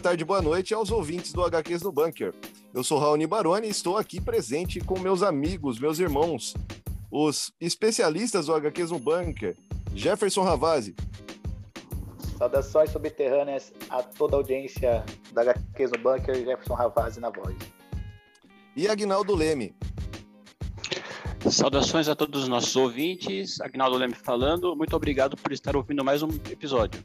Tarde, boa noite aos ouvintes do HQs do Bunker. Eu sou Raoni Baroni e estou aqui presente com meus amigos, meus irmãos, os especialistas do HQs no Bunker, Jefferson Ravazzi. Saudações subterrâneas a toda a audiência da HQs no Bunker, Jefferson Ravazzi na voz. E Agnaldo Leme. Saudações a todos os nossos ouvintes, Agnaldo Leme falando. Muito obrigado por estar ouvindo mais um episódio.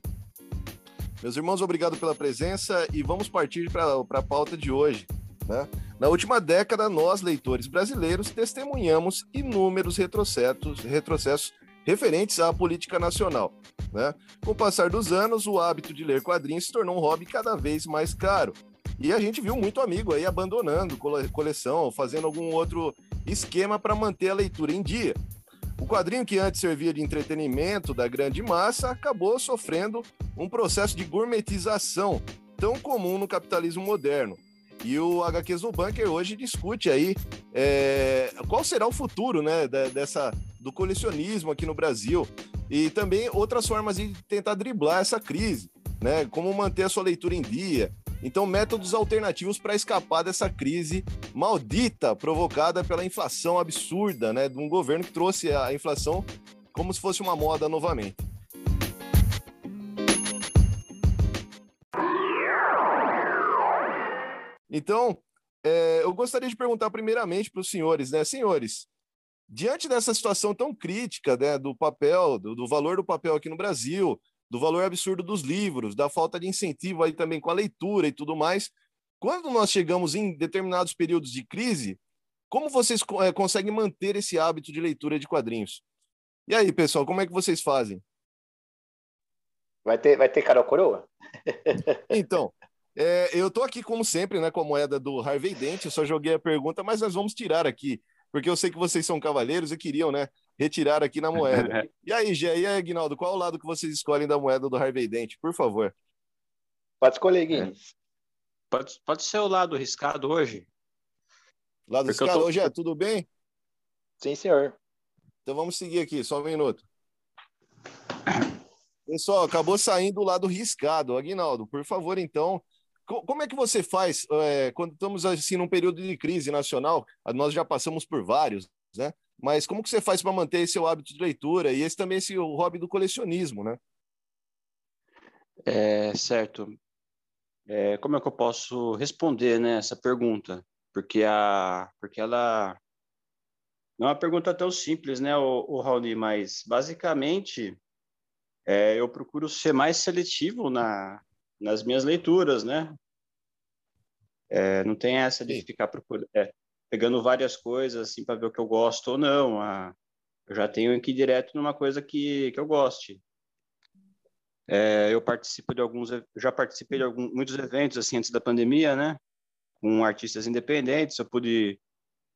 Meus irmãos, obrigado pela presença e vamos partir para a pauta de hoje. Né? Na última década, nós, leitores brasileiros, testemunhamos inúmeros retrocessos, retrocessos referentes à política nacional. Né? Com o passar dos anos, o hábito de ler quadrinhos se tornou um hobby cada vez mais caro. E a gente viu muito amigo aí abandonando coleção, fazendo algum outro esquema para manter a leitura em dia. O quadrinho que antes servia de entretenimento da grande massa acabou sofrendo um processo de gourmetização tão comum no capitalismo moderno. E o HQs no Bunker hoje discute aí é, qual será o futuro né, dessa, do colecionismo aqui no Brasil e também outras formas de tentar driblar essa crise, né? Como manter a sua leitura em dia, então, métodos alternativos para escapar dessa crise maldita provocada pela inflação absurda, né, de um governo que trouxe a inflação como se fosse uma moda novamente. Então, é, eu gostaria de perguntar primeiramente para os senhores, né, senhores, diante dessa situação tão crítica, né, do papel, do, do valor do papel aqui no Brasil, do valor absurdo dos livros, da falta de incentivo aí também com a leitura e tudo mais. Quando nós chegamos em determinados períodos de crise, como vocês é, conseguem manter esse hábito de leitura de quadrinhos? E aí, pessoal, como é que vocês fazem? Vai ter, vai ter Carol Coroa? então, é, eu estou aqui, como sempre, né, com a moeda do Harvey Dent, eu só joguei a pergunta, mas nós vamos tirar aqui, porque eu sei que vocês são cavalheiros e queriam, né, retirar aqui na moeda. e aí, Gé, e aí, Aguinaldo, qual o lado que vocês escolhem da moeda do Harvey Dent, por favor? Pode escolher, Gui. É. Pode, pode ser o lado riscado hoje. Lado Porque riscado tô... hoje é, tudo bem? Sim, senhor. Então vamos seguir aqui, só um minuto. Pessoal, acabou saindo o lado riscado. Aguinaldo, por favor, então, como é que você faz é, quando estamos assim num período de crise nacional? Nós já passamos por vários, né? Mas como que você faz para manter esse seu hábito de leitura e esse também esse o hobby do colecionismo, né? É, certo. É, como é que eu posso responder né, essa pergunta? Porque, a, porque ela não é uma pergunta tão simples, né, o, o Raoni, mas basicamente é, eu procuro ser mais seletivo na, nas minhas leituras, né? É, não tem essa de ficar procurando. É, pegando várias coisas assim para ver o que eu gosto ou não. Ah, eu já tenho que ir direto numa coisa que, que eu goste. É, eu participo de alguns, já participei de alguns, muitos eventos assim antes da pandemia, né? Com artistas independentes, eu pude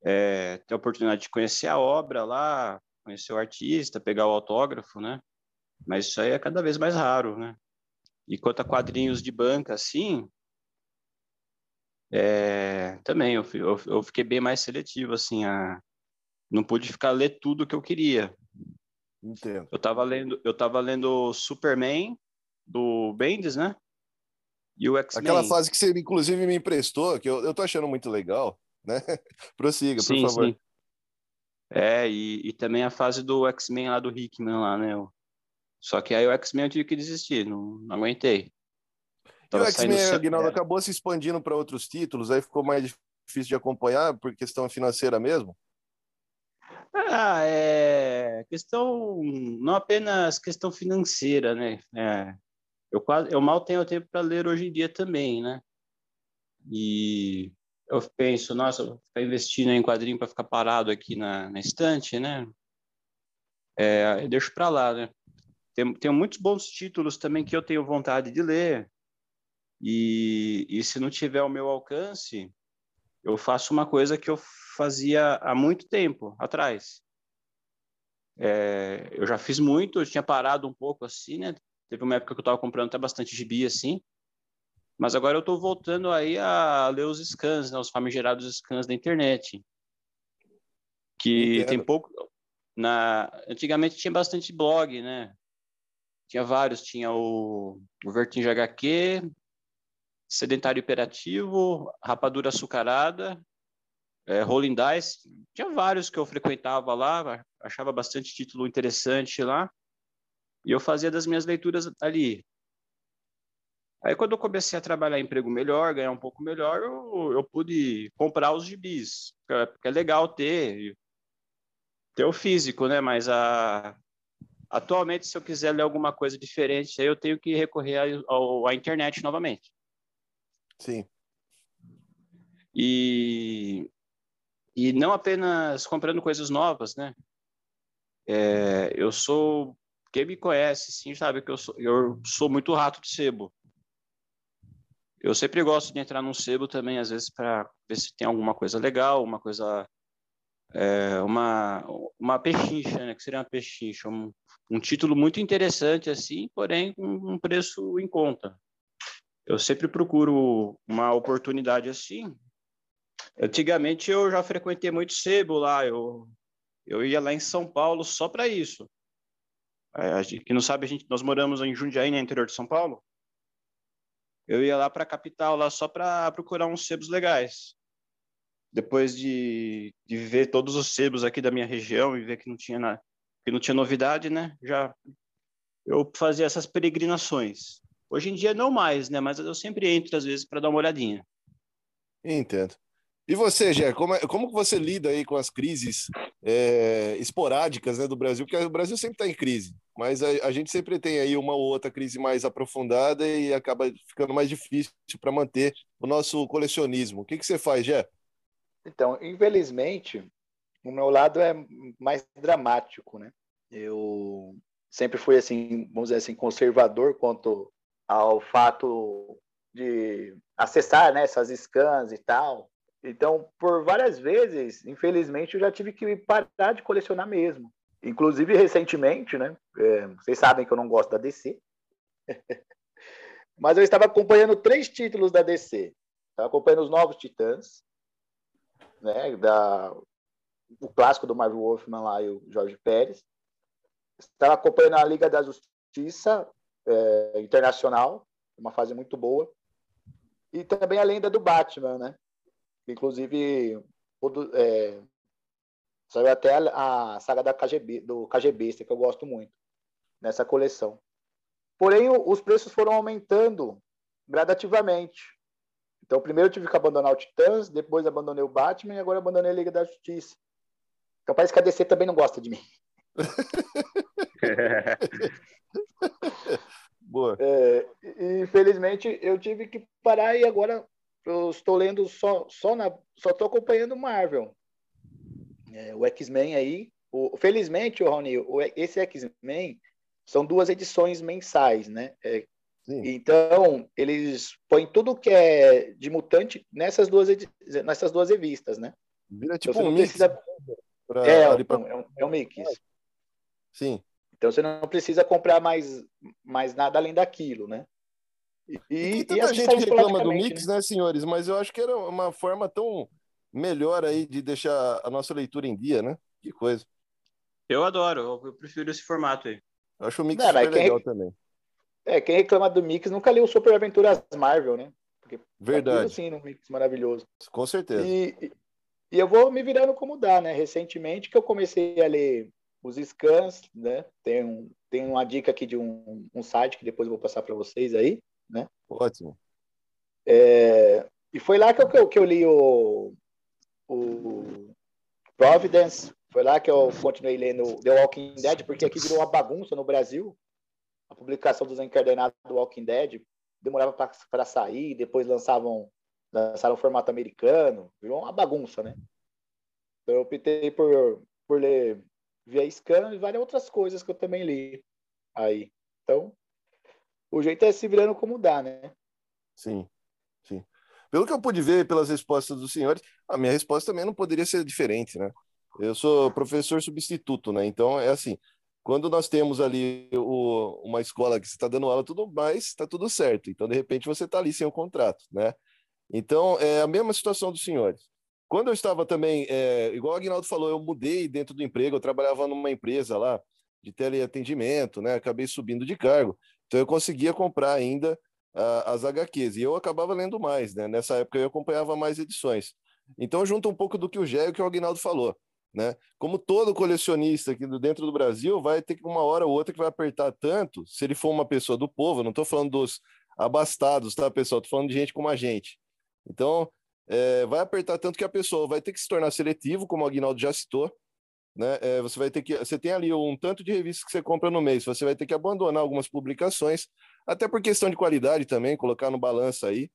é, ter a oportunidade de conhecer a obra lá, conhecer o artista, pegar o autógrafo, né? Mas isso aí é cada vez mais raro, né? E quanto a quadrinhos de banca, assim, é, também eu, eu, eu, fiquei bem mais seletivo, assim, a, não pude ficar ler tudo que eu queria. Entendo. Eu estava lendo, eu tava lendo Superman do Bendis, né? E o X-Men. Aquela fase que você inclusive me emprestou, que eu, eu tô achando muito legal, né? Prossiga, sim, por favor. Sim. É, e, e também a fase do X-Men lá do Hickman lá, né? Só que aí o X-Men eu tive que desistir, não, não aguentei. E o X-Men, Aguinaldo, é. acabou se expandindo para outros títulos, aí ficou mais difícil de acompanhar por questão financeira mesmo? Ah, é questão, não apenas questão financeira, né? É, eu, quase, eu mal tenho tempo para ler hoje em dia também, né? E eu penso, nossa, vou ficar investindo em quadrinho para ficar parado aqui na, na estante, né? É, eu deixo para lá, né? Tem, tem muitos bons títulos também que eu tenho vontade de ler, e, e se não tiver ao meu alcance, eu faço uma coisa que eu fazia há muito tempo atrás. É, eu já fiz muito, eu tinha parado um pouco assim, né? Teve uma época que eu estava comprando até bastante gibi assim, mas agora eu estou voltando aí a ler os scans, né? Os famigerados scans da internet, que Entendo. tem pouco. Na antigamente tinha bastante blog, né? Tinha vários, tinha o, o Vertinge HQ, sedentário hiperativo, rapadura açucarada, é, rolling dice. Tinha vários que eu frequentava lá, achava bastante título interessante lá. E eu fazia das minhas leituras ali. Aí, quando eu comecei a trabalhar em emprego melhor, ganhar um pouco melhor, eu, eu pude comprar os gibis, porque é legal ter, ter o físico, né? Mas a, atualmente, se eu quiser ler alguma coisa diferente, aí eu tenho que recorrer à internet novamente. Sim. E, e não apenas comprando coisas novas, né? É, eu sou quem me conhece, sim, sabe que eu sou, eu sou muito rato de sebo. Eu sempre gosto de entrar num sebo também, às vezes, para ver se tem alguma coisa legal, uma coisa. É, uma, uma pechincha, né? Que seria uma pechincha. Um, um título muito interessante, assim, porém com um preço em conta. Eu sempre procuro uma oportunidade assim. Antigamente eu já frequentei muito sebo lá, eu, eu ia lá em São Paulo só para isso. É, gente, que não sabe, a gente, nós moramos em Jundiaí, no né, interior de São Paulo eu ia lá para a capital lá só para procurar uns sebos legais. Depois de, de ver todos os sebos aqui da minha região e ver que não tinha nada, que não tinha novidade, né? Já eu fazia essas peregrinações. Hoje em dia não mais, né? Mas eu sempre entro às vezes para dar uma olhadinha. Entendo. E você, Gé, como, é, como você lida aí com as crises é, esporádicas né, do Brasil? Porque o Brasil sempre está em crise, mas a, a, gente sempre tem aí uma ou outra crise mais aprofundada e acaba ficando mais difícil para manter o nosso colecionismo. O que, que você faz, Gé? Então, infelizmente, o meu lado é mais dramático, né? Eu sempre fui assim, vamos dizer assim, conservador quanto ao fato de acessar né, essas scans e tal, então, por várias vezes, infelizmente, eu já tive que parar de colecionar mesmo. Inclusive, recentemente, né? É, vocês sabem que eu não gosto da DC. Mas eu estava acompanhando três títulos da DC. Estava acompanhando os Novos Titãs, né? Da, o clássico do Marvel Wolfman lá e o Jorge Pérez. Estava acompanhando a Liga da Justiça é, Internacional, uma fase muito boa. E também a lenda do Batman, né? Inclusive, é, saiu até a, a, saga da KGB, do KGB, que eu gosto muito, nessa coleção. Porém, o, os preços foram aumentando gradativamente. Então, primeiro eu tive que abandonar o Titãs, depois abandonei o Batman e agora abandonei a Liga da Justiça. Então parece que a DC também não gosta de mim. Boa. É, infelizmente, eu tive que parar e agora eu estou lendo só, só na, só estou acompanhando Marvel. É, o X-Men aí, o, felizmente, o Rony, o, esse X-Men são duas edições mensais, né? É, então, eles põem tudo que é de mutante nessas duas, nessas duas revistas, né? Vira então, tipo então, um mix. Precisa... Pra, é, é, pra... é, um, é um mix. Sim. Então, você não precisa comprar mais, mais nada além daquilo, né? E, e tanta e gente reclama do mix, né? né, senhores? Mas eu acho que era uma forma tão melhor aí de deixar a nossa leitura em dia, né? Que coisa. Eu adoro, eu prefiro esse formato aí. Eu acho o mix Não, super legal também. É, quem reclama do mix nunca leu Super Aventuras Marvel, né? Porque tá Verdade. sim, um mix maravilhoso. Com certeza. E, e eu vou me virando como dá, né? Recentemente que eu comecei a ler os scans, né? Tem, um, tem uma dica aqui de um, um site que depois eu vou passar para vocês aí, né? Ótimo. É, e foi lá que eu, que eu li o, o Providence, foi lá que eu continuei lendo The Walking Dead, porque aqui virou uma bagunça no Brasil. A publicação dos encadernados do Walking Dead demorava para sair, depois lançavam lançaram o formato americano, virou uma bagunça, né? Então eu optei por, por ler via scan e várias outras coisas que eu também li aí. Então, o jeito é se virando como dá, né? Sim, sim. Pelo que eu pude ver pelas respostas dos senhores, a minha resposta também não poderia ser diferente, né? Eu sou professor substituto, né? Então é assim, quando nós temos ali o, uma escola que você está dando aula tudo mais, está tudo certo. Então, de repente, você está ali sem o contrato, né? Então, é a mesma situação dos senhores. Quando eu estava também, é, igual o Agnaldo falou, eu mudei dentro do emprego, eu trabalhava numa empresa lá de teleatendimento, né? Acabei subindo de cargo. Então eu conseguia comprar ainda as HQs, e eu acabava lendo mais, né? Nessa época eu acompanhava mais edições. Então junta um pouco do que o Gé e o que o Aguinaldo falou. Né? Como todo colecionista aqui dentro do Brasil, vai ter que uma hora ou outra que vai apertar tanto, se ele for uma pessoa do povo, não estou falando dos abastados, tá, pessoal? Estou falando de gente como a gente. Então, é, vai apertar tanto que a pessoa vai ter que se tornar seletivo, como o Aguinaldo já citou, né? É, você vai ter que, você tem ali um tanto de revistas que você compra no mês, você vai ter que abandonar algumas publicações, até por questão de qualidade também, colocar no balanço aí.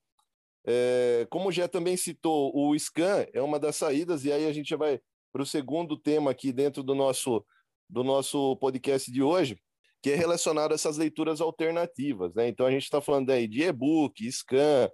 É, como já também citou, o scan é uma das saídas, e aí a gente já vai para o segundo tema aqui dentro do nosso, do nosso podcast de hoje, que é relacionado a essas leituras alternativas. Né? Então, a gente está falando aí de e-book, scan,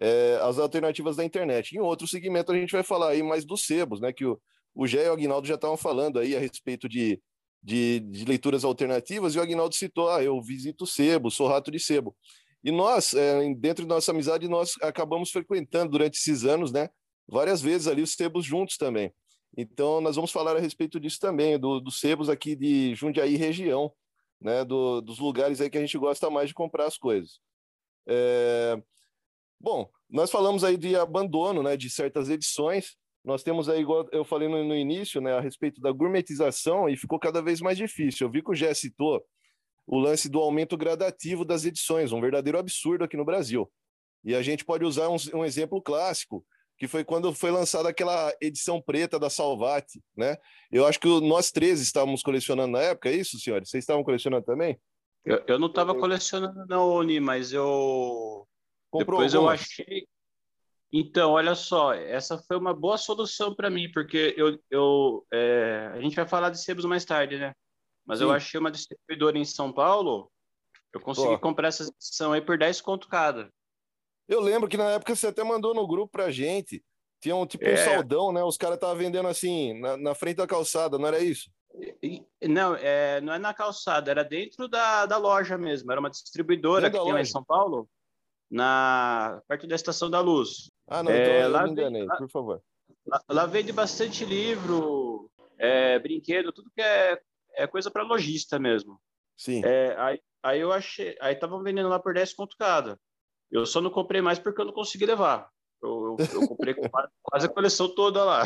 é, as alternativas da internet. Em outro segmento, a gente vai falar aí mais dos sebos, né? que o, o Gé e o Aguinaldo já estavam falando aí a respeito de, de, de, leituras alternativas, e o Aguinaldo citou, ah, eu visito sebo, sou rato de sebo. E nós, é, dentro da nossa amizade, nós acabamos frequentando durante esses anos, né, várias vezes ali os sebos juntos também. Então, nós vamos falar a respeito disso também, do, dos sebos aqui de Jundiaí região, né, do, dos lugares aí que a gente gosta mais de comprar as coisas. É... Bom, nós falamos aí de abandono, né, de certas edições. Nós temos aí, igual eu falei no, no início, né, a respeito da gourmetização e ficou cada vez mais difícil. Eu vi que o Jé citou o lance do aumento gradativo das edições, um verdadeiro absurdo aqui no Brasil. E a gente pode usar um, um exemplo clássico, que foi quando foi lançada aquela edição preta da Salvati, né? Eu acho que nós três estávamos colecionando na época, é isso, senhores? Vocês estavam colecionando também? Eu, eu não estava colecionando na Oni, mas eu Comprou depois algumas? eu achei. Então, olha só, essa foi uma boa solução para mim, porque eu, eu é... a gente vai falar de sebos mais tarde, né? Mas Sim. eu achei uma distribuidora em São Paulo, eu consegui comprar essa edição aí por 10 conto cada. Eu lembro que na época você até mandou no grupo pra gente. Tinha um tipo é. um saldão, né? Os caras estavam vendendo assim, na, na, frente da calçada, não era isso? Não, é, não é na calçada, era dentro da, da loja mesmo. Era uma distribuidora que tem lá em São Paulo, na perto da Estação da Luz. Ah, não, então é, eu lá me enganei, vende, por favor. Lá, lá vende bastante livro, é, brinquedo, tudo que é, é coisa para lojista mesmo. Sim. É, aí, aí eu achei, aí estavam vendendo lá por 10 conto cada. Eu só não comprei mais porque eu não consegui levar. Eu, eu, eu comprei quase a coleção toda lá.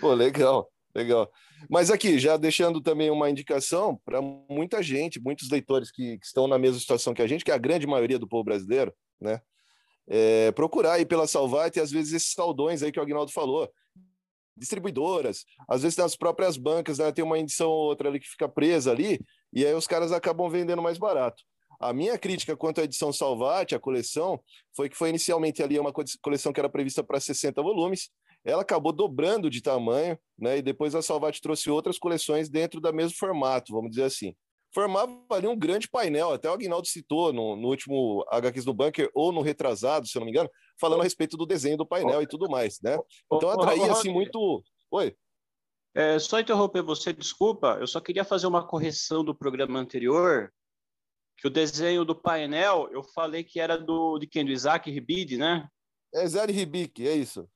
Pô, legal, legal. Mas aqui, já deixando também uma indicação para muita gente, muitos leitores que, que, estão na mesma situação que a gente, que é a grande maioria do povo brasileiro, né? É, procurar aí pela Salvate, às vezes esses saldões aí que o Agnaldo falou, distribuidoras, às vezes nas próprias bancas, né, tem uma edição ou outra ali que fica presa ali, e aí os caras acabam vendendo mais barato. A minha crítica quanto à edição Salvati, a coleção, foi que foi inicialmente ali uma coleção que era prevista para 60 volumes, ela acabou dobrando de tamanho, né? E depois a Salvati trouxe outras coleções dentro do mesmo formato, vamos dizer assim. Formava ali um grande painel, até o Agnaldo citou no, no último HQs do Bunker, ou no retrasado, se eu não me engano, falando a respeito do desenho do painel e tudo mais, né? Então atraía assim muito. Oi. É, só interromper você, desculpa, eu só queria fazer uma correção do programa anterior, que o desenho do painel, eu falei que era do de quem? Do Isaac Ribide, né? É Isaac Ribik, é isso.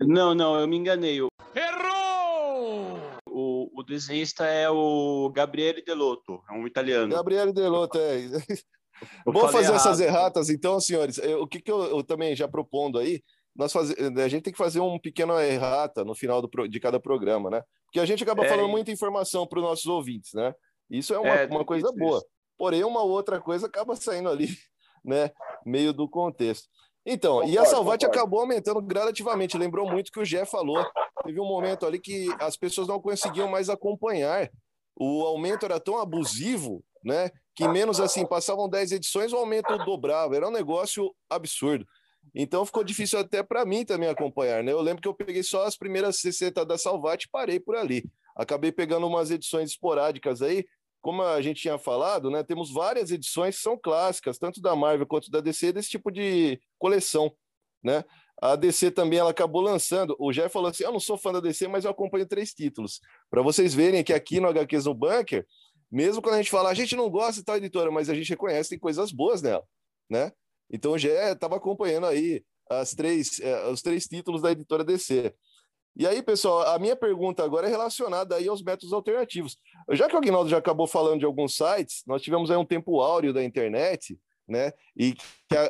Não, não, eu me enganei. Errou! O, o desenhista é o Gabriele Delotto, é um italiano. Gabriele Delotto, é. Vamos fazer errado. essas erratas, então, senhores. O que, que eu, eu também já propondo aí, nós faz... a gente tem que fazer um pequeno errata no final do, de cada programa, né? Porque a gente acaba é, falando muita informação para os nossos ouvintes, né? Isso é uma, é, uma coisa boa. Isso porém uma outra coisa acaba saindo ali, né, meio do contexto. Então, concordo, e a Salvati concordo. acabou aumentando gradativamente, lembrou muito que o Gé falou. Teve um momento ali que as pessoas não conseguiam mais acompanhar. O aumento era tão abusivo, né, que menos assim, passavam 10 edições, o aumento dobrava, era um negócio absurdo. Então ficou difícil até para mim também acompanhar, né? Eu lembro que eu peguei só as primeiras 60 da Salvati e parei por ali. Acabei pegando umas edições esporádicas aí, como a gente tinha falado, né, temos várias edições que são clássicas, tanto da Marvel quanto da DC, desse tipo de coleção, né? A DC também ela acabou lançando. O Jeff falou assim: Eu não sou fã da DC, mas eu acompanho três títulos. Para vocês verem que aqui no HQs no Bunker, mesmo quando a gente fala, a gente não gosta de tal editora, mas a gente reconhece tem coisas boas nela, né? Então o Jeff estava acompanhando aí as três, eh, os três títulos da editora DC. E aí, pessoal, a minha pergunta agora é relacionada aí aos métodos alternativos. Já que o Aguinaldo já acabou falando de alguns sites, nós tivemos aí um tempo áureo da internet, né? E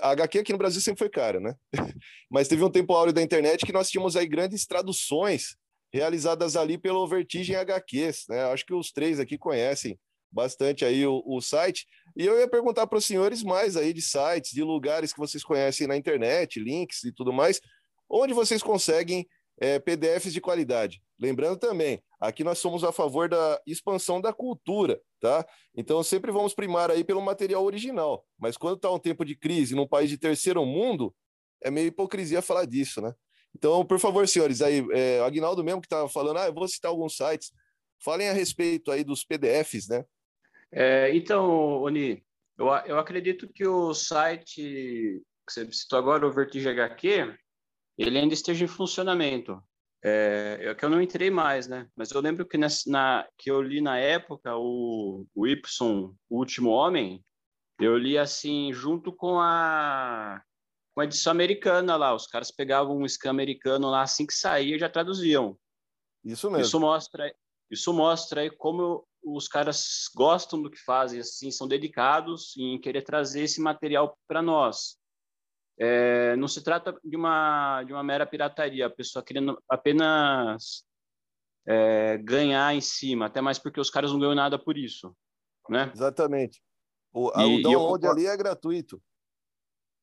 a HQ aqui no Brasil sempre foi cara, né? Mas teve um tempo áureo da internet que nós tínhamos aí grandes traduções realizadas ali pelo Vertigem HQs, né? Acho que os três aqui conhecem bastante aí o, o site. E eu ia perguntar para os senhores mais aí de sites, de lugares que vocês conhecem na internet, links e tudo mais, onde vocês conseguem é, PDFs de qualidade. Lembrando também, aqui nós somos a favor da expansão da cultura, tá? Então sempre vamos primar aí pelo material original. Mas quando está um tempo de crise num país de terceiro mundo, é meio hipocrisia falar disso, né? Então, por favor, senhores, aí, é, Agnaldo mesmo que estava falando, ah, eu vou citar alguns sites, falem a respeito aí dos PDFs, né? É, então, Oni, eu, eu acredito que o site que você citou agora, o Vertige HQ, ele ainda esteja em funcionamento. É, é, que eu não entrei mais, né? Mas eu lembro que, nessa, na, que eu li na época o, o Y, o Último Homem, eu li assim, junto com a, com a edição americana lá. Os caras pegavam um scan americano lá, assim que saía, já traduziam. Isso mesmo. Isso mostra, isso mostra aí como os caras gostam do que fazem, assim, são dedicados em querer trazer esse material para nós. É, não se trata de uma, de uma mera pirataria, a pessoa querendo apenas é, ganhar em cima, até mais porque os caras não ganham nada por isso, né? Exatamente. O, e, o download ali é gratuito.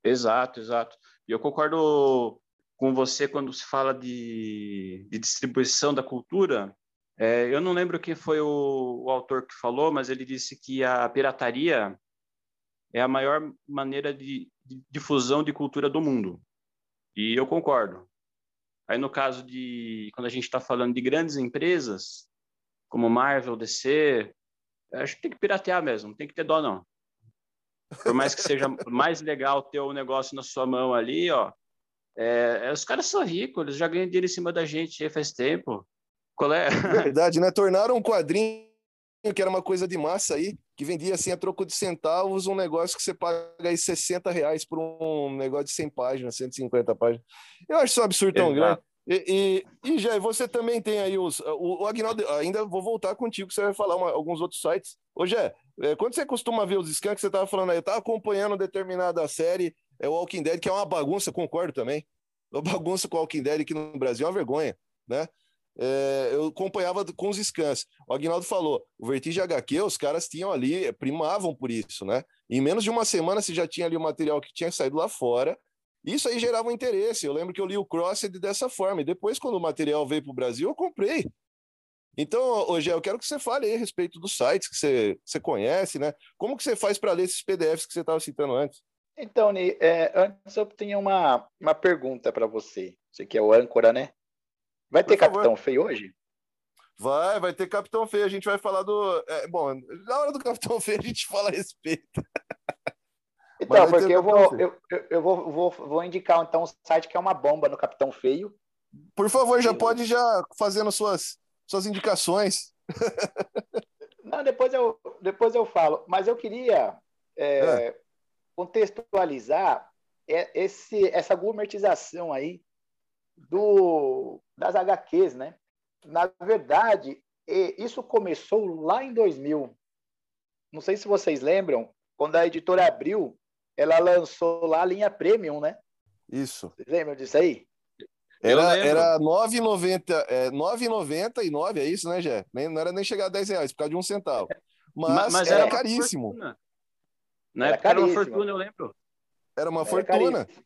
Exato, exato. E eu concordo com você quando se fala de, de distribuição da cultura. É, eu não lembro quem foi o, o autor que falou, mas ele disse que a pirataria é a maior maneira de, de difusão de cultura do mundo. E eu concordo. Aí, no caso de quando a gente está falando de grandes empresas, como Marvel, DC, acho que tem que piratear mesmo, tem que ter dó, não. Por mais que seja mais legal ter o um negócio na sua mão ali, ó. É, é, os caras são ricos, eles já ganham dinheiro em cima da gente faz tempo. Qual é? Verdade, né? Tornaram um quadrinho que era uma coisa de massa aí, que vendia assim a troco de centavos, um negócio que você paga aí 60 reais por um negócio de 100 páginas, 150 páginas. Eu acho isso um absurdo tão Exato. grande. E, e, e já você também tem aí os. O, o Agnaldo, ainda vou voltar contigo, você vai falar uma, alguns outros sites. Ô, Jé, é, quando você costuma ver os scans que você estava falando aí, eu estava acompanhando determinada série, é o Walking Dead, que é uma bagunça, concordo também. Uma bagunça com o Walking Dead aqui no Brasil é uma vergonha, né? É, eu acompanhava com os scans. O Agnaldo falou, o Vertigem HQ, os caras tinham ali, primavam por isso, né? Em menos de uma semana você já tinha ali o material que tinha saído lá fora. Isso aí gerava um interesse. Eu lembro que eu li o Crossed dessa forma. E depois, quando o material veio para o Brasil, eu comprei. Então, hoje eu quero que você fale aí a respeito dos sites que você, você conhece, né? Como que você faz para ler esses PDFs que você estava citando antes? Então, Ni, é, antes eu tinha uma, uma pergunta para você. Você que é o âncora, né? Vai ter Capitão Feio hoje? Vai, vai ter Capitão Feio. A gente vai falar do. É, bom, na hora do Capitão Feio a gente fala a respeito. Então, porque eu vou, eu, eu vou, vou, vou indicar então um site que é uma bomba no Capitão Feio. Por favor, já pode já fazendo suas, suas indicações. Não, depois eu, depois eu falo. Mas eu queria é, é. contextualizar esse, essa gourmetização aí do, das HQs, né? Na verdade, isso começou lá em 2000. Não sei se vocês lembram, quando a editora abriu, ela lançou lá a linha Premium, né? Isso. Vocês lembram disso aí? Era, era R$ 9,90, é, 9,99, é isso, né, Jé? Nem, não era nem chegar a 10 reais, por causa de um centavo. Mas, mas era, era caríssimo. Na era época era uma fortuna, eu lembro. Era uma era fortuna. Caríssimo.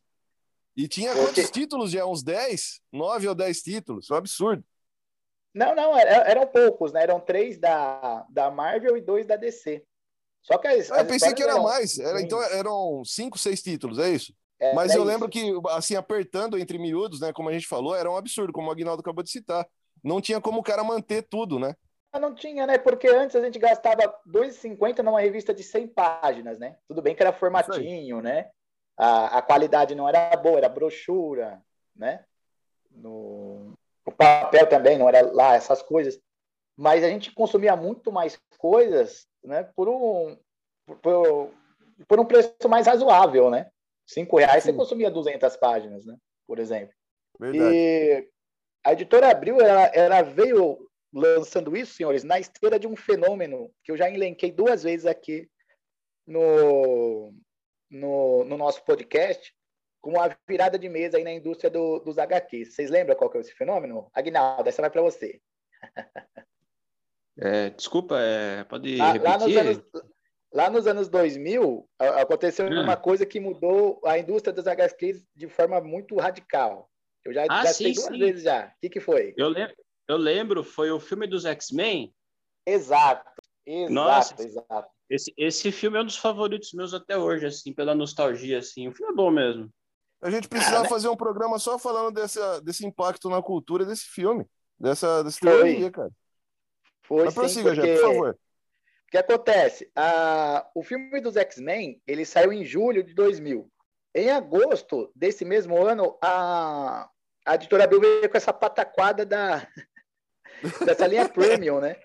E tinha quantos títulos já? Uns 10? 9 ou 10 títulos? É um absurdo. Não, não, eram poucos, né? Eram três da, da Marvel e dois da DC. Só que as, ah, Eu pensei que era eram... mais. Era, então eram cinco, seis títulos, é isso? É, Mas é eu isso. lembro que, assim, apertando entre miúdos, né? Como a gente falou, era um absurdo, como o Agnaldo acabou de citar. Não tinha como o cara manter tudo, né? Ah, não tinha, né? Porque antes a gente gastava 2,50 numa revista de 100 páginas, né? Tudo bem que era formatinho, né? A, a qualidade não era boa, era brochura, né? No, o papel também não era lá, essas coisas. Mas a gente consumia muito mais coisas né, por, um, por, por um preço mais razoável, né? Cinco reais Sim. você consumia 200 páginas, né? Por exemplo. Verdade. E a editora Abril, ela, ela veio lançando isso, senhores, na esteira de um fenômeno que eu já elenquei duas vezes aqui no, no, no nosso podcast com a virada de mesa aí na indústria do, dos HQs. Vocês lembram qual que é esse fenômeno? Aguinaldo, essa vai para você. É, desculpa, é, pode lá, repetir? Lá nos, anos, lá nos anos 2000, aconteceu hum. uma coisa que mudou a indústria dos HQs de forma muito radical. Eu já, ah, já sim, duas sim. vezes já. O que, que foi? Eu lembro, eu lembro, foi o filme dos X-Men. Exato, exato, Nossa, exato. Esse, esse filme é um dos favoritos meus até hoje, assim, pela nostalgia, assim. O filme é bom mesmo. A gente precisava ah, né? fazer um programa só falando desse, desse impacto na cultura desse filme, dessa, dessa teoria, cara. Foi Mas prossiga, porque... já, por favor. O que acontece? Ah, o filme dos X-Men, ele saiu em julho de 2000. Em agosto desse mesmo ano, a, a editora Bill veio com essa pataquada da, dessa linha premium, né?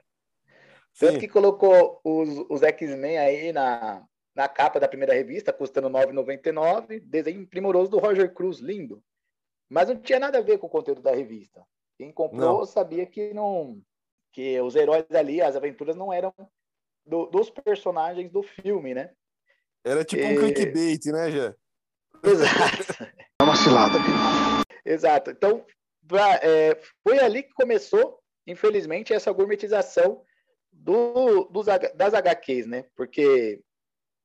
Tanto que colocou os, os X-Men aí na, na capa da primeira revista, custando R$ 9,99, desenho primoroso do Roger Cruz, lindo. Mas não tinha nada a ver com o conteúdo da revista. Quem comprou não. sabia que não que os heróis ali, as aventuras não eram do, dos personagens do filme, né? Era tipo e... um clickbait, né, já? Exato. É uma cilada. Exato. Então, pra, é, foi ali que começou, infelizmente, essa gourmetização do, dos, das HQs, né? Porque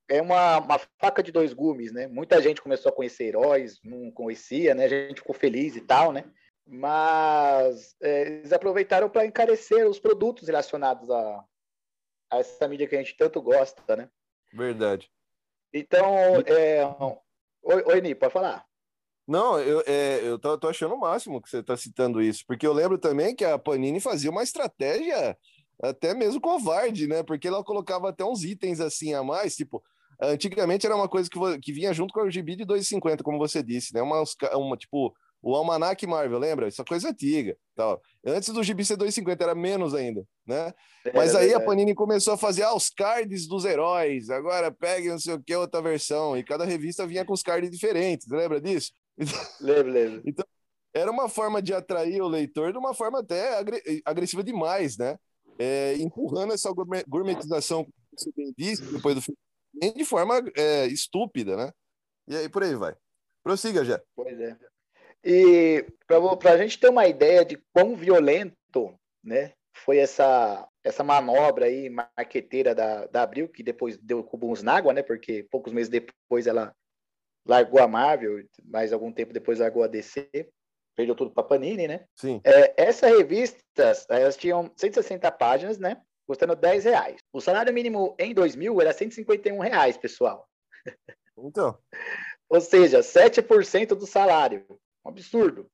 é uma, uma, faca de dois gumes, né? Muita gente começou a conhecer heróis, não conhecia, né? A gente ficou feliz e tal, né? Mas é, eles aproveitaram para encarecer os produtos relacionados a, a, essa mídia que a gente tanto gosta, né? Verdade. Então, é... oi, oi Ni, pode falar. Não, eu, é, eu tô, tô, achando o máximo que você está citando isso, porque eu lembro também que a Panini fazia uma estratégia até mesmo covarde, né? Porque ela colocava até uns itens assim a mais, tipo, antigamente era uma coisa que, que vinha junto com o GB de 2,50, como você disse, né? Uma, uma, tipo, o Almanac Marvel, lembra? Isso é coisa antiga. Tal. Antes do GB ser 2,50 era menos ainda, né? É, Mas aí é, a Panini começou a fazer ah, os cards dos heróis. Agora pegue não sei o que, outra versão. E cada revista vinha com os cards diferentes. Lembra disso? Lembro, lembro. Então, era uma forma de atrair o leitor de uma forma até agressiva demais, né? É, empurrando essa gourmetização, como você bem disse, depois do filme, de forma é, estúpida, né? E aí por aí vai. Prossiga, já. Pois é. E para a gente ter uma ideia de quão violento né, foi essa, essa manobra aí marqueteira da, da Abril, que depois deu cubuns na água, né? Porque poucos meses depois ela largou a Marvel, mais algum tempo depois largou a DC perdeu tudo para Panini, né? Sim. É, essa revista, elas tinham 160 páginas, né? Custando 10 reais. O salário mínimo em 2000 era 151 reais, pessoal. Então. Ou seja, 7% do salário. Um absurdo.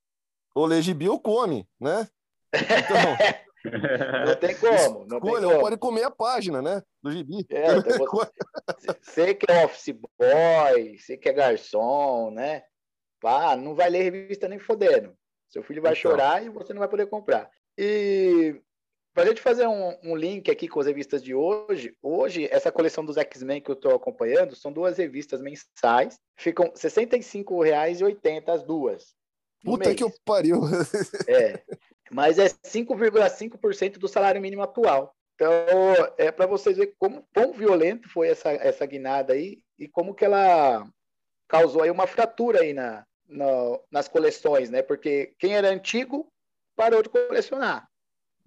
O Legibio come, né? Então, não tem como. Não Escolha, tem como. pode comer a página, né? Do gibi. É, então você, você que é office boy, você que é garçom, né? Pá, não vai ler revista nem fodendo. Seu filho vai então. chorar e você não vai poder comprar. E para a gente fazer um, um, link aqui com as revistas de hoje, hoje essa coleção dos X-Men que eu estou acompanhando são duas revistas mensais, ficam R$ 65,80 as duas. Puta que eu pariu! É, mas é 5,5% do salário mínimo atual. Então, é para vocês verem como quão violento foi essa, essa guinada aí e como que ela causou aí uma fratura aí na, no, nas coleções, né? Porque quem era antigo parou de colecionar.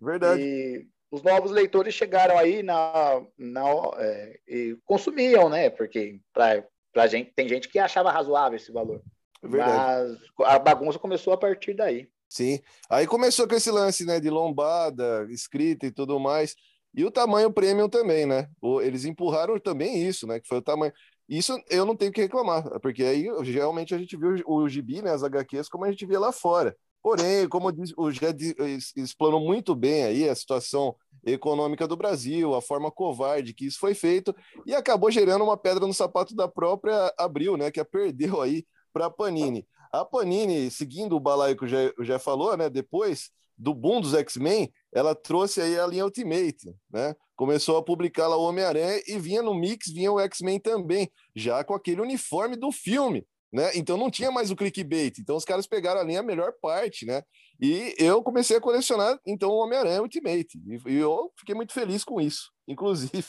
Verdade. E os novos leitores chegaram aí na, na é, e consumiam, né? Porque para pra gente tem gente que achava razoável esse valor. Verdade. Mas a bagunça começou a partir daí. Sim. Aí começou com esse lance, né, de lombada, escrita e tudo mais. E o tamanho premium também, né? Eles empurraram também isso, né? Que foi o tamanho. Isso eu não tenho que reclamar, porque aí geralmente a gente viu o gibi, né, as HQs, como a gente via lá fora. Porém, como o Jé explanou muito bem aí a situação econômica do Brasil, a forma covarde que isso foi feito, e acabou gerando uma pedra no sapato da própria Abril, né, que a perdeu aí para a Panini. A Panini, seguindo o balaio que o Jé falou, né, depois do boom dos X-Men, ela trouxe aí a linha Ultimate, né? começou a publicar lá o Homem-Aranha e vinha no mix, vinha o X-Men também, já com aquele uniforme do filme, né? Então não tinha mais o clickbait. Então os caras pegaram ali a melhor parte, né? E eu comecei a colecionar então o Homem-Aranha Ultimate. E, eu fiquei muito feliz com isso, inclusive.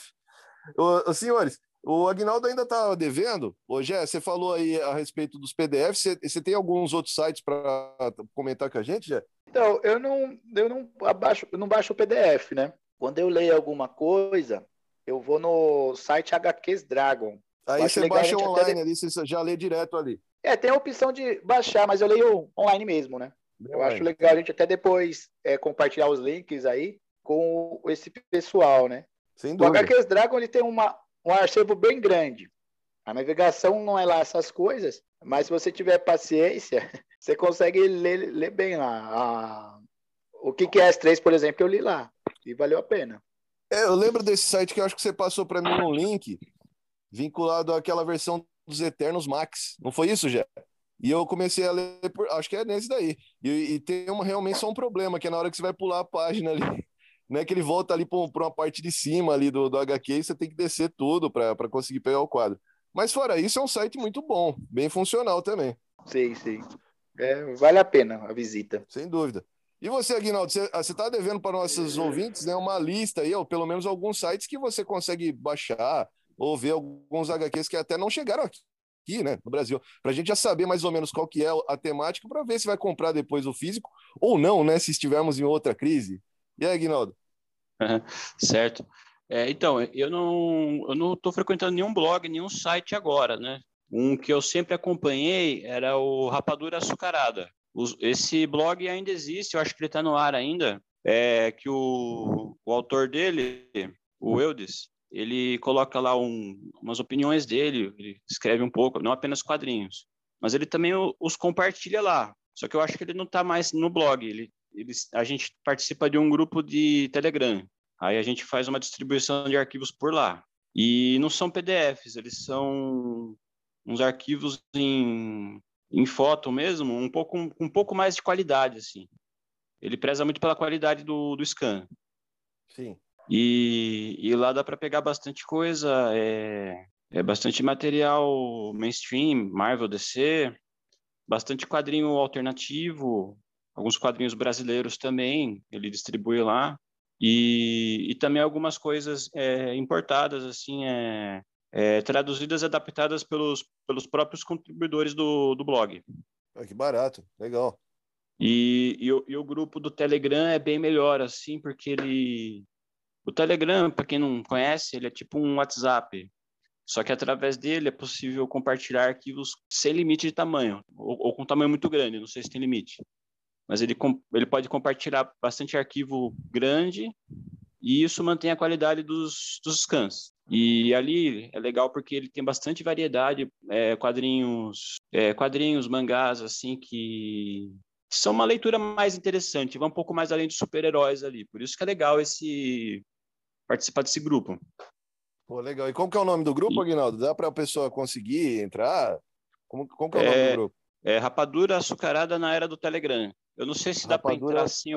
Ô, senhores, O Agnaldo ainda está devendo. Ô, Jé, você falou aí a respeito dos PDFs. Você, você tem alguns outros sites para comentar com a gente, Jé? Então, eu não, eu não abaixo, eu não baixo o PDF, né? Quando eu leio alguma coisa, eu vou no site HQs Dragon. Aí você baixa online ali, você já lê direto ali. É, tem a opção de baixar, mas eu leio online mesmo, né? Eu acho legal a gente até depois é, compartilhar os links aí com esse pessoal, né? Sem dúvida. O HQs Dragon ele tem uma, um arquivo bem grande. A navegação não é lá essas coisas, mas se você tiver paciência, você consegue ler, ler bem lá. A... O que, que é S3, por exemplo, eu li lá e valeu a pena. É, eu lembro desse site que eu acho que você passou para mim um link vinculado àquela versão dos Eternos Max. Não foi isso, Jé? E eu comecei a ler, por, acho que é nesse daí. E, e, tem uma, realmente só um problema, que é na hora que você vai pular a página ali, né? Que ele volta ali para uma parte de cima ali do, do HQ e você tem que descer tudo para conseguir pegar o quadro. Mas fora isso, é um site muito bom, bem funcional também. Sim, sim. É, vale a pena a visita. Sem dúvida. E você, Aguinaldo, você está devendo para nossos ouvintes né, uma lista aí, ou pelo menos alguns sites que você consegue baixar ou ver alguns HQs que até não chegaram aqui aqui, né, no Brasil, para a gente já saber mais ou menos qual que é a temática para ver se vai comprar depois o físico ou não, né, se estivermos em outra crise. E aí, Aguinaldo? certo. É, então, eu não eu não estou frequentando nenhum blog, nenhum site agora, né? Um que eu sempre acompanhei era o Rapadura Açucarada. esse blog ainda existe, eu acho que ele está no ar ainda. É que o, o autor dele, o Eudes, ele coloca lá um, umas opiniões dele, ele escreve um pouco, não apenas quadrinhos, mas ele também os compartilha lá. Só que eu acho que ele não está mais no blog. Ele, ele, a gente participa de um grupo de Telegram. Aí a gente faz uma distribuição de arquivos por lá. E não são PDFs, eles são uns arquivos em, em foto mesmo, um pouco, um pouco mais de qualidade, assim. Ele preza muito pela qualidade do, do scan. Sim. E, e lá dá para pegar bastante coisa, é, é bastante material mainstream, Marvel, DC, bastante quadrinho alternativo, alguns quadrinhos brasileiros também, ele distribui lá. E, e também algumas coisas é, importadas, assim, é, é, traduzidas e adaptadas pelos, pelos próprios contribuidores do, do blog. Ah, que barato, legal. E, e, o, e o grupo do Telegram é bem melhor, assim, porque ele, o Telegram, para quem não conhece, ele é tipo um WhatsApp. Só que através dele é possível compartilhar arquivos sem limite de tamanho, ou, ou com tamanho muito grande, não sei se tem limite. Mas ele, ele pode compartilhar bastante arquivo grande e isso mantém a qualidade dos, dos scans. E ali é legal porque ele tem bastante variedade, é, quadrinhos, é, quadrinhos, mangás, assim, que são uma leitura mais interessante, vai um pouco mais além de super-heróis ali. Por isso que é legal esse participar desse grupo. Pô, legal. E como que é o nome do grupo, Aguinaldo? Dá para a pessoa conseguir entrar? Como, como que é o nome do é, grupo? É Rapadura Açucarada na Era do Telegram. Eu não sei se dá para entrar assim.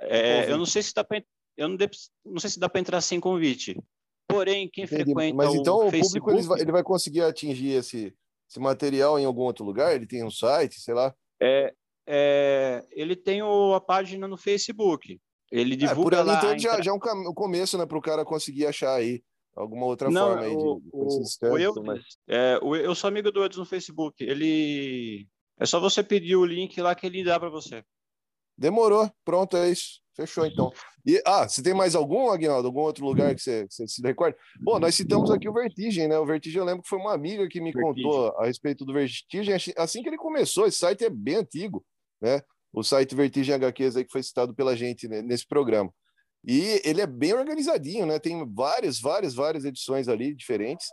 É, eu não sei se dá para eu não, de, não sei se dá para entrar sem convite. Porém, quem Entendi. frequenta Mas então o, o Facebook... público ele vai, ele vai, conseguir atingir esse, esse material em algum outro lugar? Ele tem um site, sei lá? É, é, ele tem o, a página no Facebook. Ele divulga é, por ali, lá. Então já, já é um, um começo, né, para o cara conseguir achar aí alguma outra Não, forma aí o, de, de o, eu, mas... é, o, eu sou amigo do Edson no Facebook. Ele é só você pedir o link lá que ele dá para você. Demorou, pronto, é isso. Fechou então. E, ah, você tem mais algum, Aguinaldo? Algum outro lugar que você, que você se recorda? Bom, nós citamos aqui o Vertigem, né? O Vertigem eu lembro que foi uma amiga que me Vertigem. contou a respeito do Vertigem. Assim que ele começou, esse site é bem antigo, né? o site Vertigem HQs aí que foi citado pela gente nesse programa. E ele é bem organizadinho, né? Tem várias, várias, várias edições ali diferentes.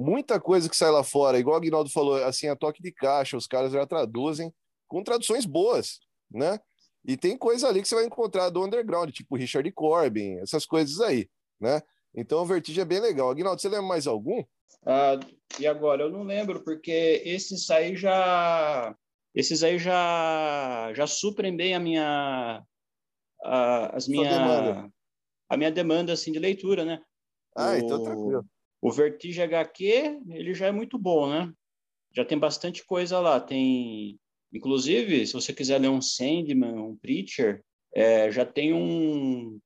Muita coisa que sai lá fora, igual o Aguinaldo falou, assim, a toque de caixa, os caras já traduzem com traduções boas, né? E tem coisa ali que você vai encontrar do underground, tipo Richard Corbin, essas coisas aí, né? Então o Vertigem é bem legal. Aguinaldo, você lembra mais algum? Ah, e agora, eu não lembro, porque esses aí já esses aí já já suprem bem a minha a, as minha a minha demanda assim de leitura, né? Ah, então o, então tranquilo. O Vertige HQ, ele já é muito bom, né? Já tem bastante coisa lá, tem inclusive, se você quiser ler um Sandman, um Preacher, é, já tem um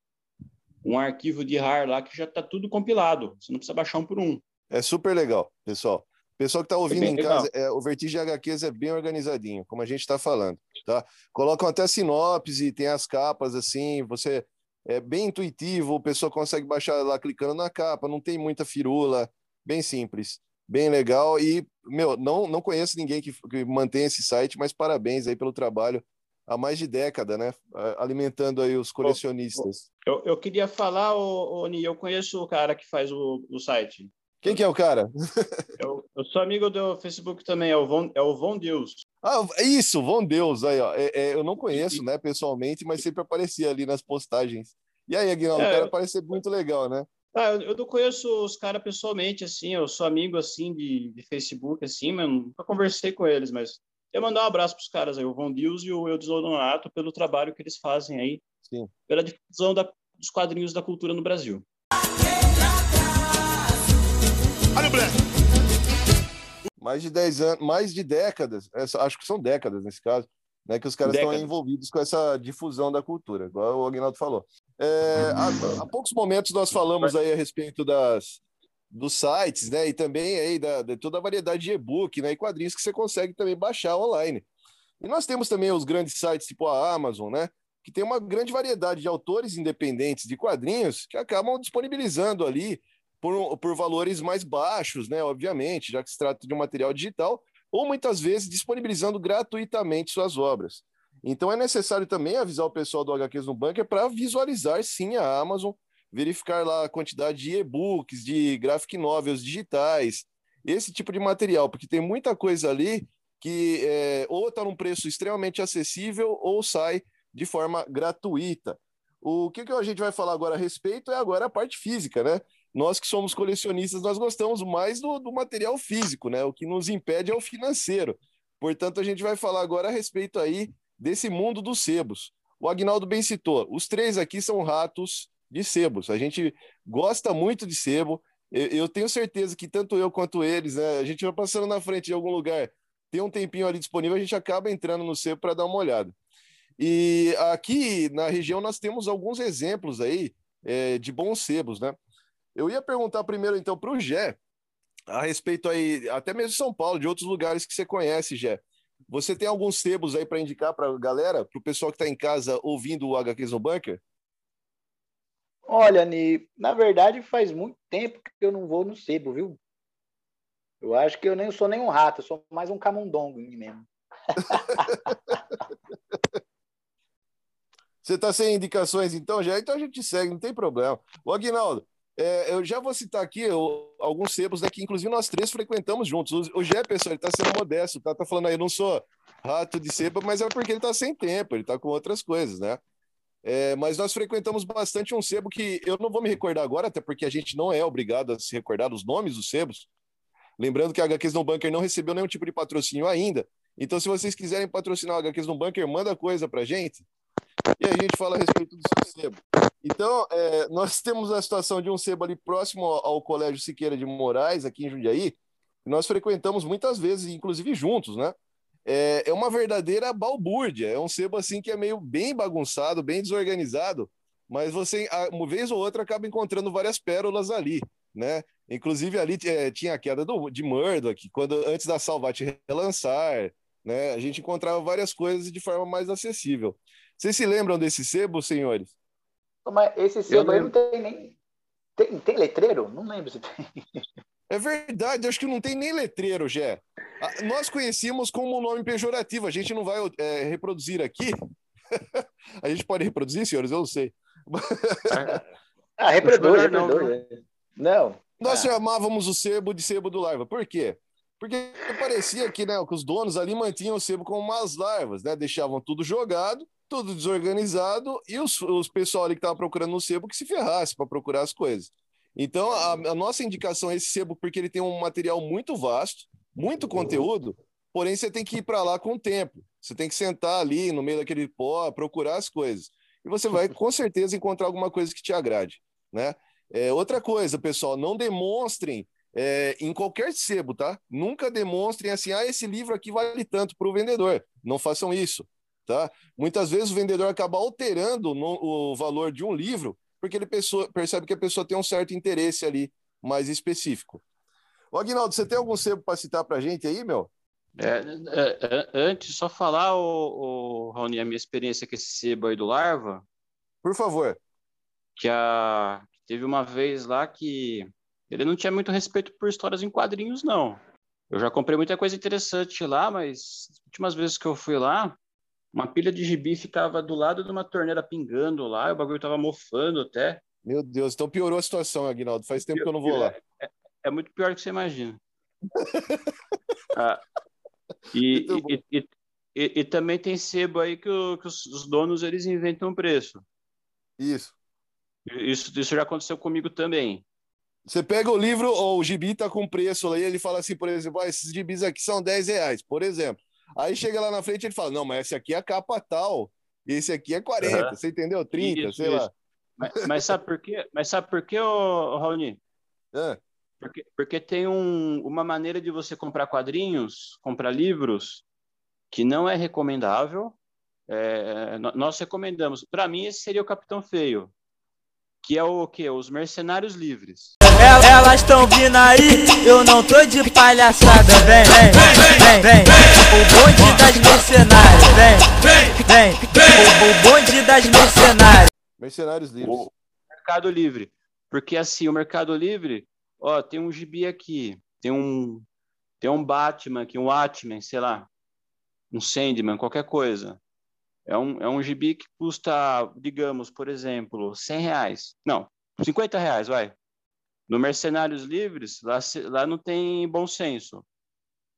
um arquivo de RAR lá que já está tudo compilado. Você não precisa baixar um por um. É super legal, pessoal. Pessoal que está ouvindo é em casa, é, o Vertigem HQs é bem organizadinho, como a gente está falando, tá? Colocam até sinopse, tem as capas assim, você é bem intuitivo, o pessoal consegue baixar lá clicando na capa, não tem muita firula, bem simples, bem legal e meu, não não conheço ninguém que, que mantém esse site, mas parabéns aí pelo trabalho há mais de década, né? Alimentando aí os colecionistas. Eu, eu queria falar, Oni, eu conheço o cara que faz o, o site. Quem que é o cara? Eu, eu sou amigo do Facebook também, é o Von, é o Von Deus. Ah, isso, Von Deus, aí, ó. É, é, eu não conheço, né, pessoalmente, mas sempre aparecia ali nas postagens. E aí, Aguinaldo, é, o cara eu... parece muito legal, né? Ah, eu, eu não conheço os caras pessoalmente, assim, eu sou amigo, assim, de, de Facebook, assim, mas nunca conversei com eles, mas eu mandar um abraço para os caras aí, o Von Deus e o Eudes Donato, pelo trabalho que eles fazem aí, Sim. pela difusão da, dos quadrinhos da cultura no Brasil. Mais de 10 anos, mais de décadas, acho que são décadas nesse caso, né, que os caras estão envolvidos com essa difusão da cultura, igual o Agnaldo falou. É, há, há, poucos momentos nós falamos aí a respeito das, dos sites, né, e também aí da, de toda a variedade de e-book né, e quadrinhos que você consegue também baixar online. E nós temos também os grandes sites tipo a Amazon, né, que tem uma grande variedade de autores independentes de quadrinhos que acabam disponibilizando ali por, por valores mais baixos, né? Obviamente, já que se trata de um material digital, ou muitas vezes disponibilizando gratuitamente suas obras. Então é necessário também avisar o pessoal do HQs no Bunker para visualizar sim a Amazon, verificar lá a quantidade de e-books, de graphic novels digitais, esse tipo de material, porque tem muita coisa ali que é, ou está num preço extremamente acessível ou sai de forma gratuita. O que, que a gente vai falar agora a respeito é agora a parte física, né? Nós que somos colecionistas, nós gostamos mais do, do, material físico, né? O que nos impede é o financeiro. Portanto, a gente vai falar agora a respeito aí desse mundo dos sebos. O Agnaldo bem citou, os três aqui são ratos de sebos. A gente gosta muito de sebo. Eu, eu tenho certeza que tanto eu quanto eles, né? A gente vai passando na frente de algum lugar, tem um tempinho ali disponível, a gente acaba entrando no sebo para dar uma olhada. E aqui na região nós temos alguns exemplos aí é, de bons sebos, né? Eu ia perguntar primeiro, então, para o Gé, a respeito aí, até mesmo de São Paulo, de outros lugares que você conhece, Gé. Você tem alguns sebos aí para indicar para a galera, para o pessoal que está em casa ouvindo o HQs no Bunker? Olha, Ni, na verdade faz muito tempo que eu não vou no sebo, viu? Eu acho que eu nem sou nem um rato, eu sou mais um camundongo em mim mesmo. Você está sem indicações então, já? Então a gente segue, não tem problema. O Aguinaldo, é, eu já vou citar aqui eu, alguns sebos que, inclusive, nós três frequentamos juntos. O, o Jefferson, ele está sendo modesto, tá, tá falando aí, eu não sou rato de sebo, mas é porque ele está sem tempo, ele está com outras coisas, né? É, mas nós frequentamos bastante um sebo que eu não vou me recordar agora, até porque a gente não é obrigado a se recordar dos nomes dos sebos. Lembrando que a HQs no Bunker não recebeu nenhum tipo de patrocínio ainda. Então, se vocês quiserem patrocinar a HQs no Bunker, manda coisa pra gente e a gente fala a respeito do sebo. Então, é, nós temos a situação de um sebo ali próximo ao Colégio Siqueira de Moraes, aqui em Jundiaí, nós frequentamos muitas vezes, inclusive juntos, né? É, é uma verdadeira balbúrdia, é um sebo assim que é meio bem bagunçado, bem desorganizado, mas você, uma vez ou outra, acaba encontrando várias pérolas ali, né? Inclusive ali é, tinha a queda do, de Murdoch, quando antes da Salvat relançar, né? A gente encontrava várias coisas de forma mais acessível. Vocês se lembram desse sebo, senhores? Mas esse sebo aí não tem nem. Tem, tem letreiro? Não lembro se tem. É verdade, acho que não tem nem letreiro, Gé. Nós conhecíamos como um nome pejorativo, a gente não vai é, reproduzir aqui. a gente pode reproduzir, senhores? Eu não sei. ah, reproduz, reproduz. Não. não. Nós ah. chamávamos o sebo de sebo do larva. Por quê? Porque parecia que, né, que os donos ali mantinham o sebo como umas larvas, né? Deixavam tudo jogado tudo desorganizado e os, os pessoal ali que estava procurando no sebo que se ferrasse para procurar as coisas. Então, a, a, nossa indicação é esse sebo porque ele tem um material muito vasto, muito conteúdo, porém você tem que ir para lá com o tempo. Você tem que sentar ali no meio daquele pó, procurar as coisas. E você vai com certeza encontrar alguma coisa que te agrade, né? É, outra coisa, pessoal, não demonstrem é, em qualquer sebo, tá? Nunca demonstrem assim, ah, esse livro aqui vale tanto para o vendedor. Não façam isso. Tá? Muitas vezes o vendedor acaba alterando no, o valor de um livro porque ele pessoa, percebe que a pessoa tem um certo interesse ali mais específico. Ô, Aguinaldo, você tem algum sebo para citar para gente aí, meu? É, é, é, antes, só falar, o, o, Raoni, a minha experiência com esse sebo aí do Larva. Por favor. Que a, teve uma vez lá que ele não tinha muito respeito por histórias em quadrinhos, não. Eu já comprei muita coisa interessante lá, mas as últimas vezes que eu fui lá, uma pilha de gibi ficava do lado de uma torneira pingando lá, o bagulho tava mofando até. Meu Deus, então piorou a situação, Aguinaldo. Faz tempo que eu não vou lá. É, é muito pior do que você imagina. ah, e, e, e, e, também tem sebo aí que, o, que os, os, donos eles inventam preço. Isso. Isso, isso já aconteceu comigo também. Você pega o livro, ou o gibi tá com preço aí, ele fala assim, por exemplo, ah, esses gibis aqui são 10 reais, por exemplo. Aí chega lá na frente e ele fala, não, mas esse aqui é a capa tal, e esse aqui é 40, uhum. você entendeu? 30, isso, sei isso. lá. Mas, mas, sabe por quê? Mas sabe por quê, ô, Raoni? É. Porque, porque tem um, uma maneira de você comprar quadrinhos, comprar livros, que não é recomendável. É, nós recomendamos. Para mim, esse seria o Capitão Feio que é o que? Os mercenários livres. Elas estão vindo aí, eu não tô de palhaçada. Vem, vem, vem, vem. O bonde das mercenárias. Vem, vem, vem. O bonde das mercenárias. Mercenários livres. O Mercado Livre. Porque assim, o Mercado Livre, ó, tem um gibi aqui, tem um tem um Batman aqui, um Watchmen, sei lá, um Sandman, qualquer coisa. É um, é um gibi que custa, digamos, por exemplo, 100 reais. Não, 50 reais, vai. No Mercenários Livres, lá, lá não tem bom senso.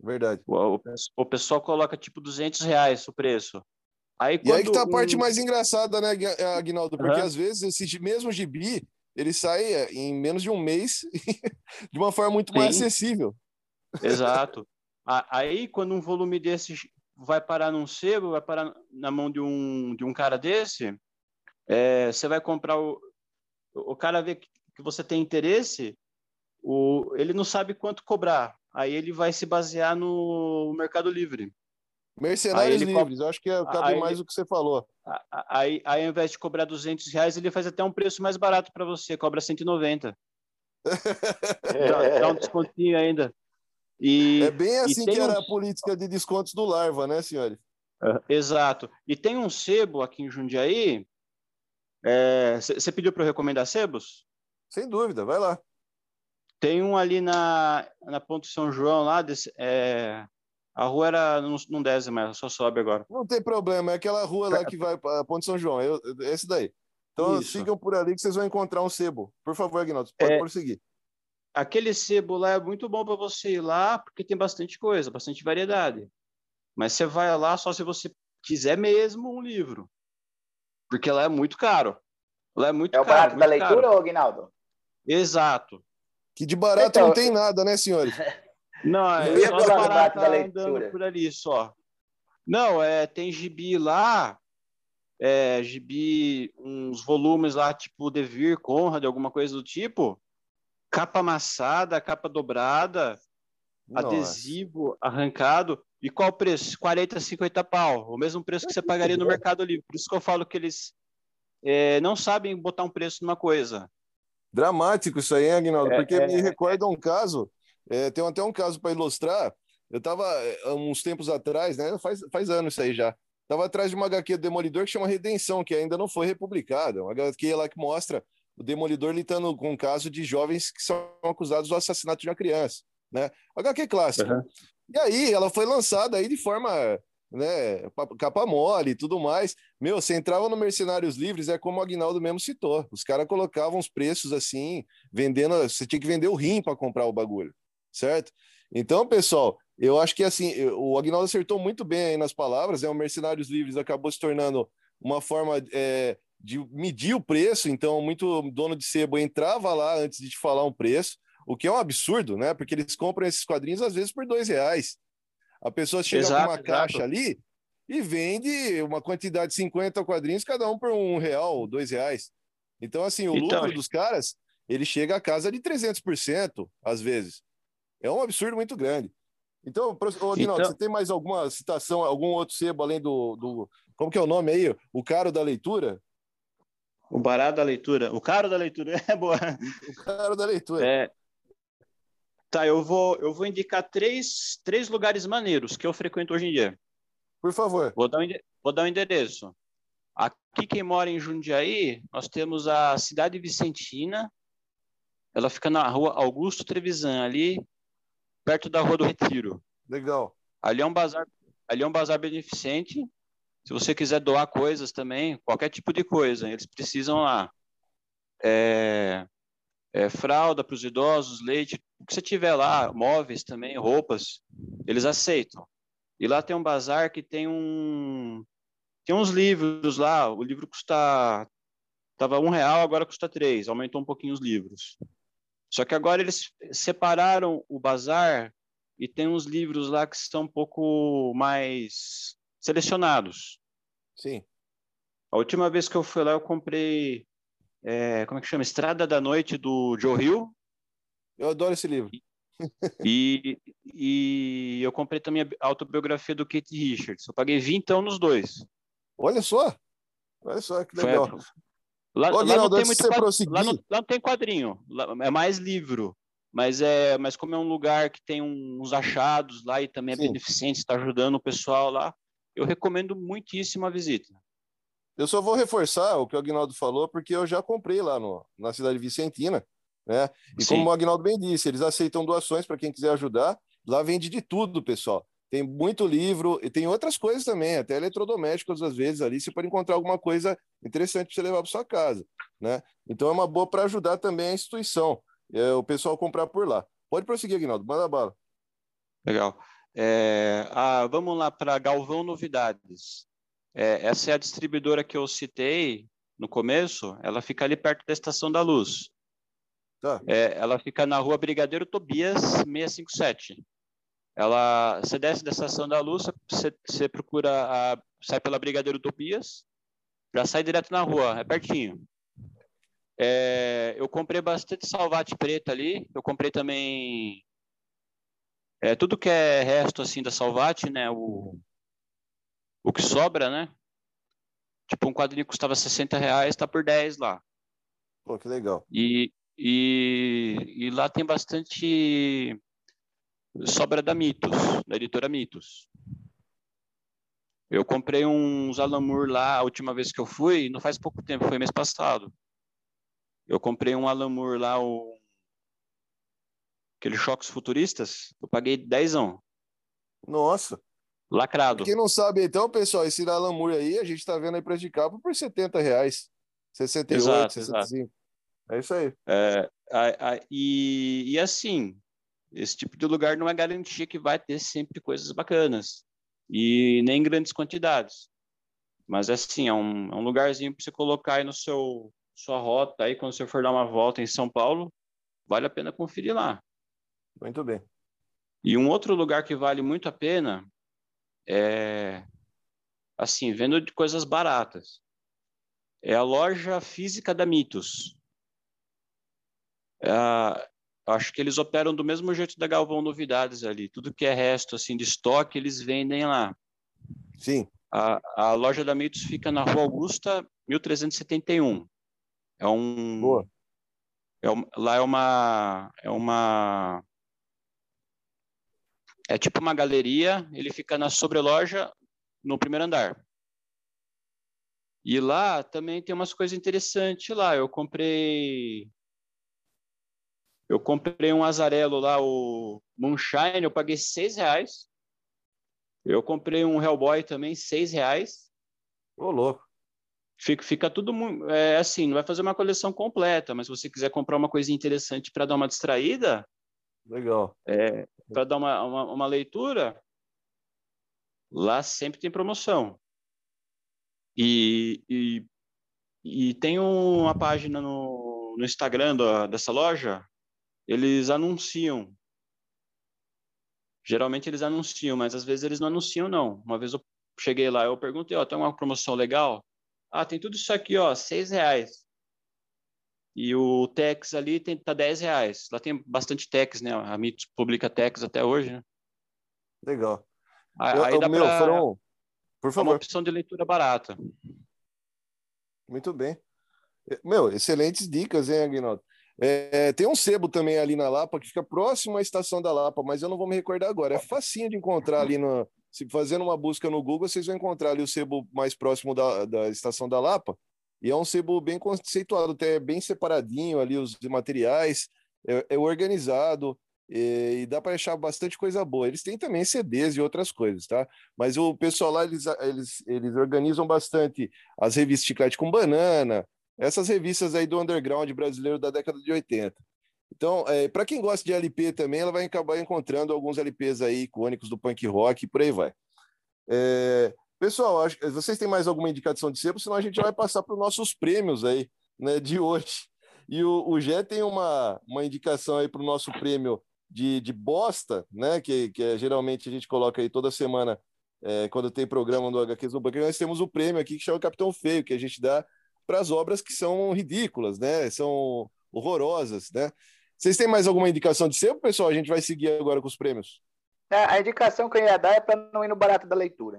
Verdade. O, o, o pessoal coloca tipo 200 reais o preço. Aí, e aí que tá a parte mais engraçada, né, Aguinaldo? Porque uhum. às vezes esse mesmo gibi, ele sai é, em menos de um mês de uma forma muito Sim. mais acessível. Exato. Aí, quando um volume desse vai parar num sebo, vai parar na mão de um, de um cara desse, é, você vai comprar o, o cara vê que, você tem interesse, o, ele não sabe quanto cobrar. Aí ele vai se basear no Mercado Livre. Mercenários livres, eu acho que é, cabe aí, mais o que você falou. Aí, aí, ao invés de cobrar 200 reais, ele faz até um preço mais barato para você, cobra 190. dá, dá um descontinho ainda. E, é bem assim que era um... a política de descontos do Larva, né, senhores? Uh, exato. E tem um sebo aqui em Jundiaí. Você é, pediu para eu recomendar sebos? Sem dúvida, vai lá. Tem um ali na, na Ponte São João, lá. Desse, é, a rua era não, não desce mais, só sobe agora. Não tem problema, é aquela rua lá que vai para Ponte São João, eu, esse daí. Então Isso. sigam por ali que vocês vão encontrar um sebo. Por favor, Aguinaldo, pode é, prosseguir aquele sebo lá é muito bom para você ir lá, porque tem bastante coisa, bastante variedade. Mas você vai lá só se você quiser mesmo um livro. Porque lá é muito caro. Lá é muito é caro. É o barato da leitura. Aguinaldo? Exato. Que de barato então, não tem nada, né, senhores? Não, é só as baratas andando por ali, só. Não, é, tem gibi lá, é, gibi, uns volumes lá, tipo Devir, Conrad, alguma coisa do tipo, capa amassada, capa dobrada, Nossa. adesivo arrancado. E qual o preço? 40, 50 pau. O mesmo preço que você pagaria no Mercado Livre. Por isso que eu falo que eles é, não sabem botar um preço numa coisa. Dramático isso aí, hein, Aguinaldo? É, Porque é, me recorda um caso, é, tem até um caso para ilustrar. Eu estava, é, uns tempos atrás, né? Faz, faz anos isso aí já. Estava atrás de uma HQ do Demolidor que chama Redenção, que ainda não foi republicada. Uma HQ lá que mostra o Demolidor lidando com um caso de jovens que são acusados do assassinato de uma criança, né? HQ clássico. Uhum. E aí ela foi lançada aí de forma, né, capa mole e tudo mais. Meu, você entrava no Mercenários Livres, é como o Agnaldo mesmo citou. Os caras colocavam os preços assim, vendendo, você tinha que vender o rim para comprar o bagulho, certo? Então, pessoal, eu acho que assim, o Agnaldo acertou muito bem aí nas palavras, é né? o Mercenários Livres acabou se tornando uma forma é, de medir o preço, então muito dono de sebo entrava lá antes de te falar um preço, o que é um absurdo, né? Porque eles compram esses quadrinhos às vezes por dois reais. A pessoa chega exato, com uma exato. caixa ali e vende uma quantidade de 50 quadrinhos, cada um por um real, dois reais. Então, assim, o então, lucro dos caras, ele chega a casa de 300%, às vezes. É um absurdo muito grande. Então, Aguinaldo, então... você tem mais alguma citação, algum outro sebo além do, do. Como que é o nome aí? O caro da leitura? O barato da leitura. O caro da leitura é boa. O caro da leitura. É. Tá, eu vou, eu vou indicar três, três lugares maneiros que eu frequento hoje em dia. Por favor. Vou dar um, vou dar um endereço. Aqui, quem mora em Jundiaí, nós temos a Cidade Vicentina. Ela fica na rua Augusto Trevisan, ali perto da Rua do Retiro. Legal. Ali é um bazar, ali é um bazar beneficente. Se você quiser doar coisas também, qualquer tipo de coisa, eles precisam lá. É, é, fralda para os idosos, leite, o que você tiver lá, móveis também, roupas, eles aceitam. E lá tem um bazar que tem um tem uns livros lá. O livro custa tava um real, agora custa três. Aumentou um pouquinho os livros. Só que agora eles separaram o bazar e tem uns livros lá que estão um pouco mais selecionados. Sim. A última vez que eu fui lá, eu comprei. É, como é que chama? Estrada da Noite, do Joe Hill. Eu adoro esse livro. E, e eu comprei também a autobiografia do Kate Richards. Eu paguei 20 então nos dois. Olha só. Olha só que legal. Foi, lá, Ô, lá, não tem muito quadrinho, lá, não, lá não tem quadrinho. Lá, é mais livro. Mas, é, mas como é um lugar que tem uns achados lá e também é Sim. beneficente, está ajudando o pessoal lá, eu recomendo muitíssimo a visita. Eu só vou reforçar o que o Agnaldo falou, porque eu já comprei lá no, na cidade vicentina, né? E Sim. como o Agnaldo bem disse, eles aceitam doações para quem quiser ajudar. Lá vende de tudo, pessoal. Tem muito livro e tem outras coisas também, até eletrodomésticos às vezes ali. Você pode encontrar alguma coisa interessante para você levar para sua casa, né? Então é uma boa para ajudar também a instituição, é, o pessoal comprar por lá. Pode prosseguir, Aguinaldo, manda bala. Legal. É, ah, vamos lá para Galvão Novidades. É, essa é a distribuidora que eu citei no começo, ela fica ali perto da Estação da Luz. Tá. É, ela fica na rua Brigadeiro Tobias 657. Ela, você desce da Estação da Luz, você, você procura, a, sai pela Brigadeiro Tobias, já sai direto na rua, é pertinho. É, eu comprei bastante salvate preta ali, eu comprei também é, tudo que é resto assim da salvate, né, o, o que sobra, né, tipo um quadrinho custava 60 reais, tá por 10 lá. Pô, que legal. E, e, e lá tem bastante sobra da Mitos, da editora Mitos. Eu comprei uns Alamur lá a última vez que eu fui, não faz pouco tempo, foi mês passado. Eu comprei um Alamur lá, o... aqueles choques futuristas, eu paguei dezão. Nossa. Lacrado. Quem não sabe, então, pessoal, esse Alamur aí, a gente tá vendo aí para de capa por 70 reais. 68, exato, 65. Exato. É isso aí. É, a, a, e, e assim, esse tipo de lugar não é garantia que vai ter sempre coisas bacanas e nem grandes quantidades. Mas assim, é um, é um lugarzinho para você colocar aí no seu sua rota aí quando você for dar uma volta em São Paulo, vale a pena conferir lá. Muito bem. E um outro lugar que vale muito a pena é assim, vendo de coisas baratas. É a loja física da Mitos. É a, acho que eles operam do mesmo jeito da Galvão Novidades ali. Tudo que é resto assim de estoque, eles vendem lá. Sim. A, a loja da Mitos fica na Rua Augusta, 1371. É um Boa. É, lá é uma é uma é tipo uma galeria, ele fica na sobreloja no primeiro andar. E lá também tem umas coisas interessantes lá. Eu comprei eu comprei um azarelo lá, o Moonshine, eu paguei seis reais. Eu comprei um Hellboy também, seis reais. Ô, louco. Fica, fica tudo é, assim, não vai fazer uma coleção completa, mas se você quiser comprar uma coisa interessante para dar uma distraída, legal. É, para dar uma, uma, uma, leitura, lá sempre tem promoção. E, e, e tem uma página no, no Instagram do, dessa loja, eles anunciam. Geralmente eles anunciam, mas às vezes eles não anunciam, não. Uma vez eu cheguei lá, eu perguntei, ó, tem uma promoção legal? Ah, tem tudo isso aqui, ó, seis reais. E o Tex ali tem, tá 10 reais. Lá tem bastante Tex, né? A Mitos publica Tex até hoje, né? Legal. Aí, eu, aí dá meu, pra... foram... Por favor. Uma opção de leitura barata. Muito bem. Meu, excelentes dicas, hein, Aguinaldo? É, tem um sebo também ali na Lapa, que fica próximo à estação da Lapa, mas eu não vou me recordar agora. É facinho de encontrar ali no. Se fazendo uma busca no Google, vocês vão encontrar ali o sebo mais próximo da, da estação da Lapa. E é um sebo bem conceituado, até bem separadinho ali os materiais, é, é organizado e, e dá para achar bastante coisa boa. Eles têm também CDs e outras coisas, tá? Mas o pessoal lá, eles, eles, eles organizam bastante as revistas Chiclete com Banana, essas revistas aí do underground brasileiro da década de 80. Então, é, para quem gosta de LP também, ela vai acabar encontrando alguns LPs aí icônicos do punk rock e por aí vai. É, pessoal, acho, vocês têm mais alguma indicação de sebo? Senão a gente vai passar para os nossos prêmios aí, né, de hoje. E o, o Gé tem uma, uma indicação aí para o nosso prêmio de, de bosta, né? Que, que é, geralmente a gente coloca aí toda semana é, quando tem programa do HQ Zubanca, nós temos o prêmio aqui que chama Capitão Feio, que a gente dá para as obras que são ridículas, né? São horrorosas, né? Vocês têm mais alguma indicação de sebo, pessoal? A gente vai seguir agora com os prêmios. É, a indicação que eu ia dar é para não ir no barato da leitura.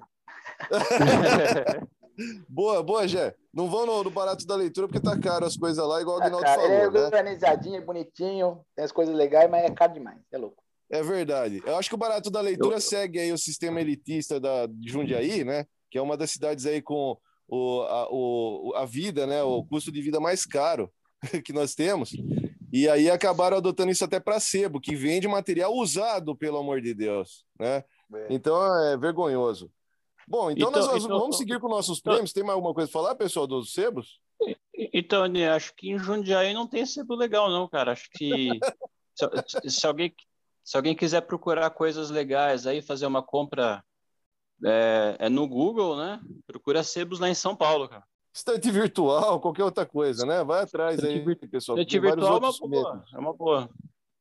boa, boa, Jé. Não vão no, no, barato da leitura porque tá caro as coisas lá, igual o Aguinaldo tá falou. É né? organizadinho, bonitinho, tem as coisas legais, mas é caro demais. É louco. É verdade. Eu acho que o barato da leitura eu... segue aí o sistema elitista da, de Jundiaí, né? Que é uma das cidades aí com o, a, o, a vida, né? O custo de vida mais caro que nós temos. E aí acabaram adotando isso até para sebo, que vende material usado, pelo amor de Deus, né? É. Então é vergonhoso. Bom, então, então nós então, vamos seguir com nossos então, prêmios. Tem mais alguma coisa para falar, pessoal, dos sebos? Então, acho que em Jundiaí não tem sebo legal, não, cara. Acho que se, se, alguém, se alguém quiser procurar coisas legais aí, fazer uma compra é, é, no Google, né? Procura sebos lá em São Paulo, cara. Estante virtual, qualquer outra coisa, né? Vai atrás aí, pessoal. Estante virtual é uma boa. É uma boa.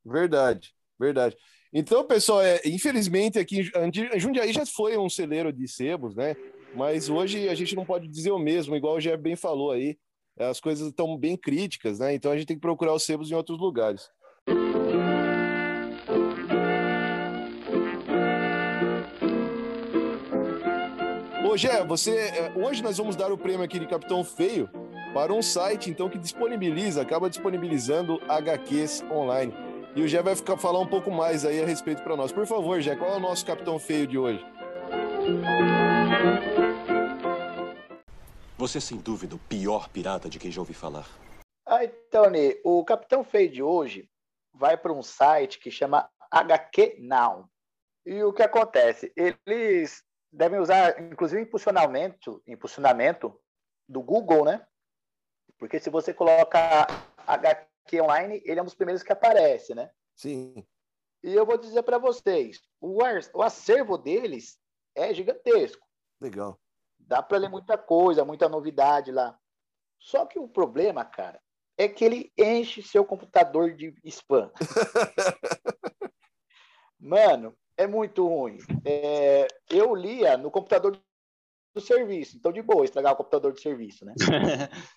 Verdade, verdade. Então, pessoal, é, infelizmente aqui em Jundiaí já foi um celeiro de sebos, né? Mas hoje a gente não pode dizer o mesmo, igual o Jeff bem falou aí. As coisas estão bem críticas, né? Então a gente tem que procurar os sebos em outros lugares. Hoje é, você. É, hoje nós vamos dar o prêmio aqui de Capitão Feio para um site então que disponibiliza, acaba disponibilizando HQs online. E o Jé vai ficar falar um pouco mais aí a respeito para nós. Por favor, Jé, qual é o nosso Capitão Feio de hoje? Você é sem dúvida o pior pirata de quem já ouvi falar. Ai, Tony, o Capitão Feio de hoje vai para um site que chama HQ Now. E o que acontece? Eles devem usar, inclusive, impulsionamento, impulsionamento do Google, né? Porque se você coloca HQ online, ele é um dos primeiros que aparece, né? Sim. E eu vou dizer para vocês, o, o acervo deles é gigantesco. Legal. Dá para ler muita coisa, muita novidade lá. Só que o problema, cara, é que ele enche seu computador de spam. Mano, é muito ruim. É, eu lia no computador do serviço, então de boa estragar o computador do serviço, né?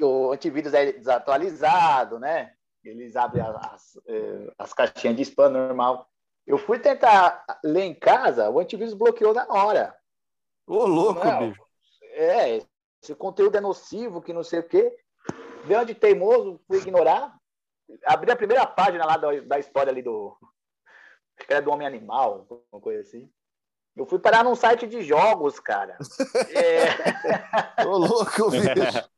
o antivírus é desatualizado, né? Eles abrem as, é, as caixinhas de spam normal. Eu fui tentar ler em casa, o antivírus bloqueou na hora. Ô, louco, não, bicho. É, esse conteúdo é nocivo, que não sei o quê. Veio de teimoso, fui ignorar. Abri a primeira página lá da, da história ali do, Acho que era do Homem Animal, alguma coisa assim. Eu fui parar num site de jogos, cara. é... Ô, louco, bicho.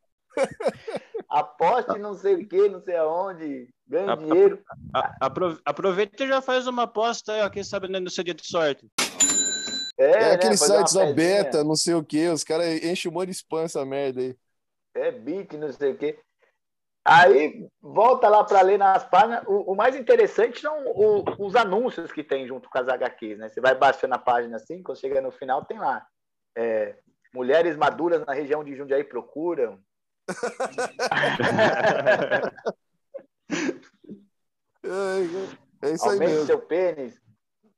Aposte não sei o que, não sei aonde, ganhe a, dinheiro. A, a, aproveita e já faz uma aposta aí, ó, quem sabe no seu dia de sorte. É, é né, aqueles sites da beta, não sei o que, os caras enchem um monte de spam essa merda aí. É bit, não sei o que. Aí volta lá para ler nas páginas. O, o mais interessante são o, os anúncios que tem junto com as HQs, né? Você vai baixando a página assim, quando chega no final, tem lá. É, mulheres maduras na região de Jundiaí procuram. é isso aí Aumente mesmo. seu pênis.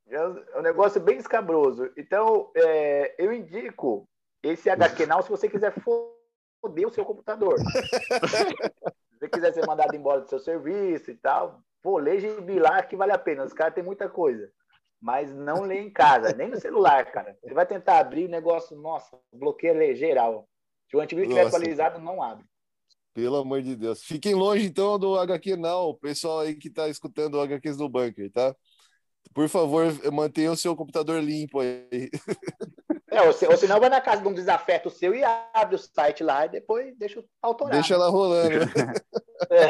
É um negócio bem escabroso. Então, é, eu indico esse HQ não se você quiser foder o seu computador. Se você quiser ser mandado embora do seu serviço e tal, pô, lê gibi lá que vale a pena. Os caras têm muita coisa. Mas não lê em casa, nem no celular, cara. Você vai tentar abrir o negócio, nossa, bloqueia geral. Se o antivírus estiver atualizado, não abre. Pelo amor de Deus. Fiquem longe, então, do HQ Now, pessoal aí que tá escutando o HQs do Bunker, tá? Por favor, mantenha o seu computador limpo aí. É, ou, se, ou senão vai na casa de um desafeto seu e abre o site lá e depois deixa autorar. Deixa ela rolando. É.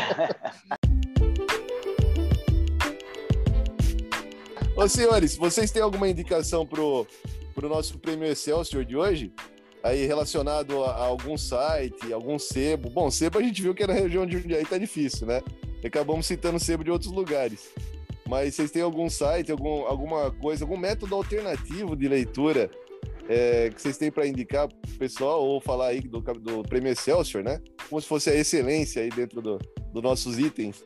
Ô, senhores, vocês têm alguma indicação pro, pro nosso prêmio Excelsior de hoje? Aí relacionado a, a algum site, algum sebo. Bom, sebo a gente viu que na região de Jundiaí tá difícil, né? Acabamos citando sebo de outros lugares. Mas vocês têm algum site, algum, alguma coisa, algum método alternativo de leitura é, que vocês têm para indicar pro pessoal ou falar aí do, do prêmio Excelsior, né? Como se fosse a excelência aí dentro dos do nossos itens.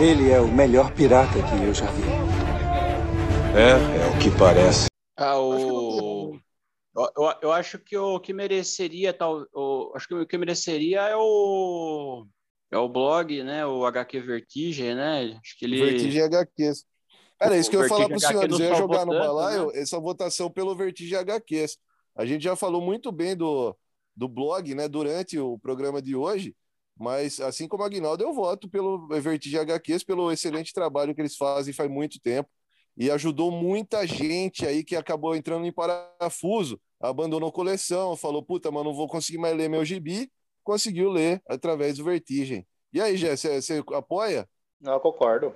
Ele é o melhor pirata que eu já vi. É, é o que parece. Ah, o... Eu, eu, eu acho que o que mereceria tal, o, acho que o que mereceria é o é o blog, né? O HQ Vertigem, né? Acho que ele Vertigem HQs. Era isso que eu ia falar para os senhores. Eu ia jogar no votando, balaio né? essa votação pelo Vertigem HQs. A gente já falou muito bem do, do blog, né, durante o programa de hoje, mas assim como a Aguinaldo, eu voto pelo Vertigem HQs, pelo excelente trabalho que eles fazem faz muito tempo e ajudou muita gente aí que acabou entrando em parafuso, abandonou coleção, falou, puta, mas não vou conseguir mais ler meu gibi, conseguiu ler através do Vertigem. E aí, Jé, você apoia? Não, eu concordo.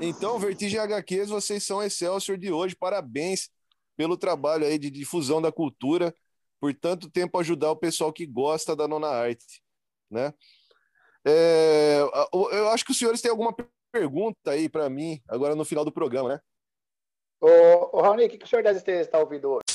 Então, Vertigem HQs, vocês são Excelsior de hoje. Parabéns pelo trabalho aí de difusão da cultura, por tanto tempo ajudar o pessoal que gosta da nona arte, né? É, eu acho que os senhores têm alguma pergunta aí para mim, agora no final do programa, né? Ô, ô Raoni, o que, que o senhor das estrelas está ouvindo hoje?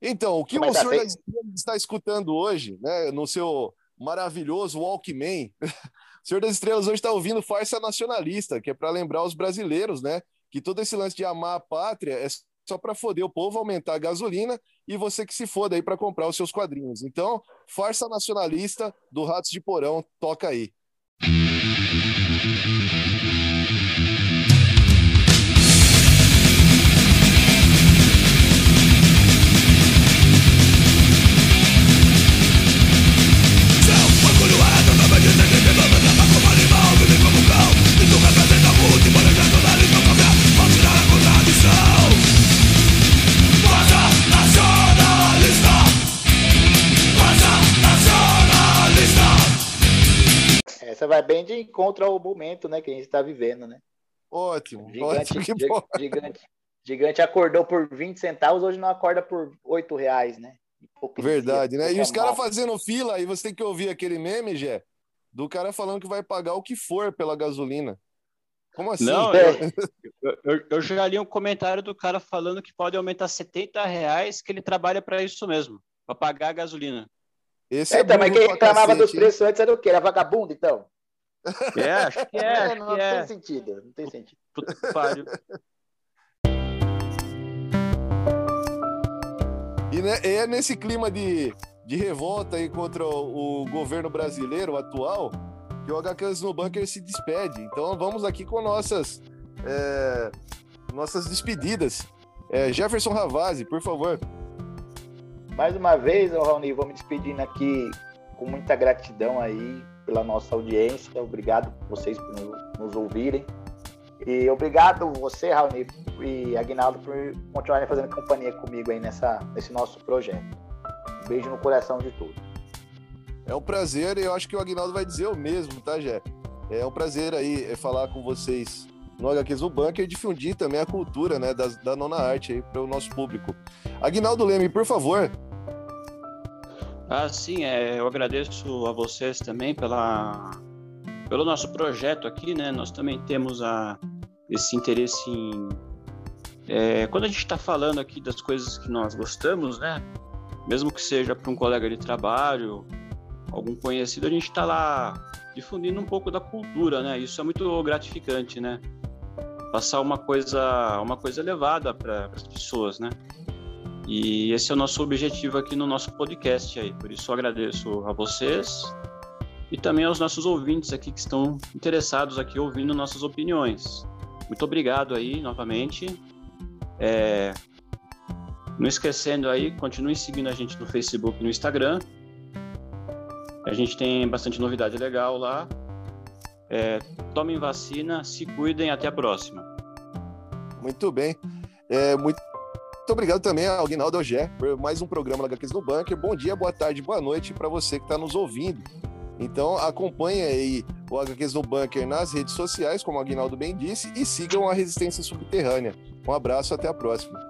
Então, o que Mas o tá senhor bem. das Estrelas está escutando hoje, né, no seu maravilhoso Walkman, o senhor das Estrelas hoje está ouvindo Farsa Nacionalista, que é para lembrar os brasileiros, né, que todo esse lance de amar a pátria é só para foder o povo, aumentar a gasolina e você que se foda aí para comprar os seus quadrinhos. Então, Farsa Nacionalista do Ratos de Porão, toca aí. Essa vai bem de encontro ao momento, né, que a gente está vivendo, né? Ótimo, Gigante, ótimo, que gigante, gigante acordou por 20 centavos, hoje não acorda por 8 reais, né? Hipocrisia, Verdade, né? E os caras fazendo fila, aí você tem que ouvir aquele meme, Jé, do cara falando que vai pagar o que for pela gasolina. Como assim? Não, eu, eu, eu já li um comentário do cara falando que pode aumentar 70 reais, que ele trabalha para isso mesmo, para pagar a gasolina. Esse É, é, então, mas quem reclamava dos preços antes era o quê? Era vagabundo, então? É, acho que é, acho não que é. tem sentido, não tem sentido. Puta que pariu. E né, é nesse clima de, de revolta aí contra o, o governo brasileiro atual que o HQs no Bunker se despede. Então vamos aqui com nossas, é, nossas despedidas. É, Jefferson Ravazzi, por favor. Mais uma vez, Raoni, vou me despedindo aqui com muita gratidão aí pela nossa audiência. Obrigado vocês por nos- ouvirem. E obrigado você, Raoni e Aguinaldo, por continuarem fazendo companhia comigo aí nessa, nesse nosso projeto. Um beijo no coração de todos. É um prazer e eu acho que o Agnaldo vai dizer o mesmo, tá, Jé? É um prazer aí é, falar com vocês no no Bunker e difundir também a cultura né, das- da, nona arte para o nosso público. Agnaldo Leme, por favor. Ah, sim, é, eu agradeço a vocês também pela, pelo nosso projeto aqui, né? Nós também temos a, esse interesse em. é, quando a gente está falando aqui das coisas que nós gostamos, né? Mesmo que seja para um colega de trabalho, algum conhecido, a gente está lá difundindo um pouco da cultura, né? Isso é muito gratificante, né? Passar uma coisa, uma coisa elevada para as pessoas, né? E esse é o nosso objetivo aqui no nosso podcast aí. Por isso agradeço a vocês e também aos nossos ouvintes aqui que estão interessados aqui ouvindo nossas opiniões. Muito obrigado aí novamente. É... Não esquecendo aí, continue seguindo a gente no Facebook e no Instagram. A gente tem bastante novidade legal lá. É... Tomem vacina, se cuidem, até a próxima. Muito bem. É, muito... muito obrigado também ao Guinaldo Ogé por mais um programa da HQs no Bunker. Bom dia, boa tarde, boa noite para você que está nos ouvindo. Então acompanhe aí o HQs no Bunker nas redes sociais, como o Aguinaldo bem disse, e sigam a Resistência Subterrânea. Um abraço, até a próxima.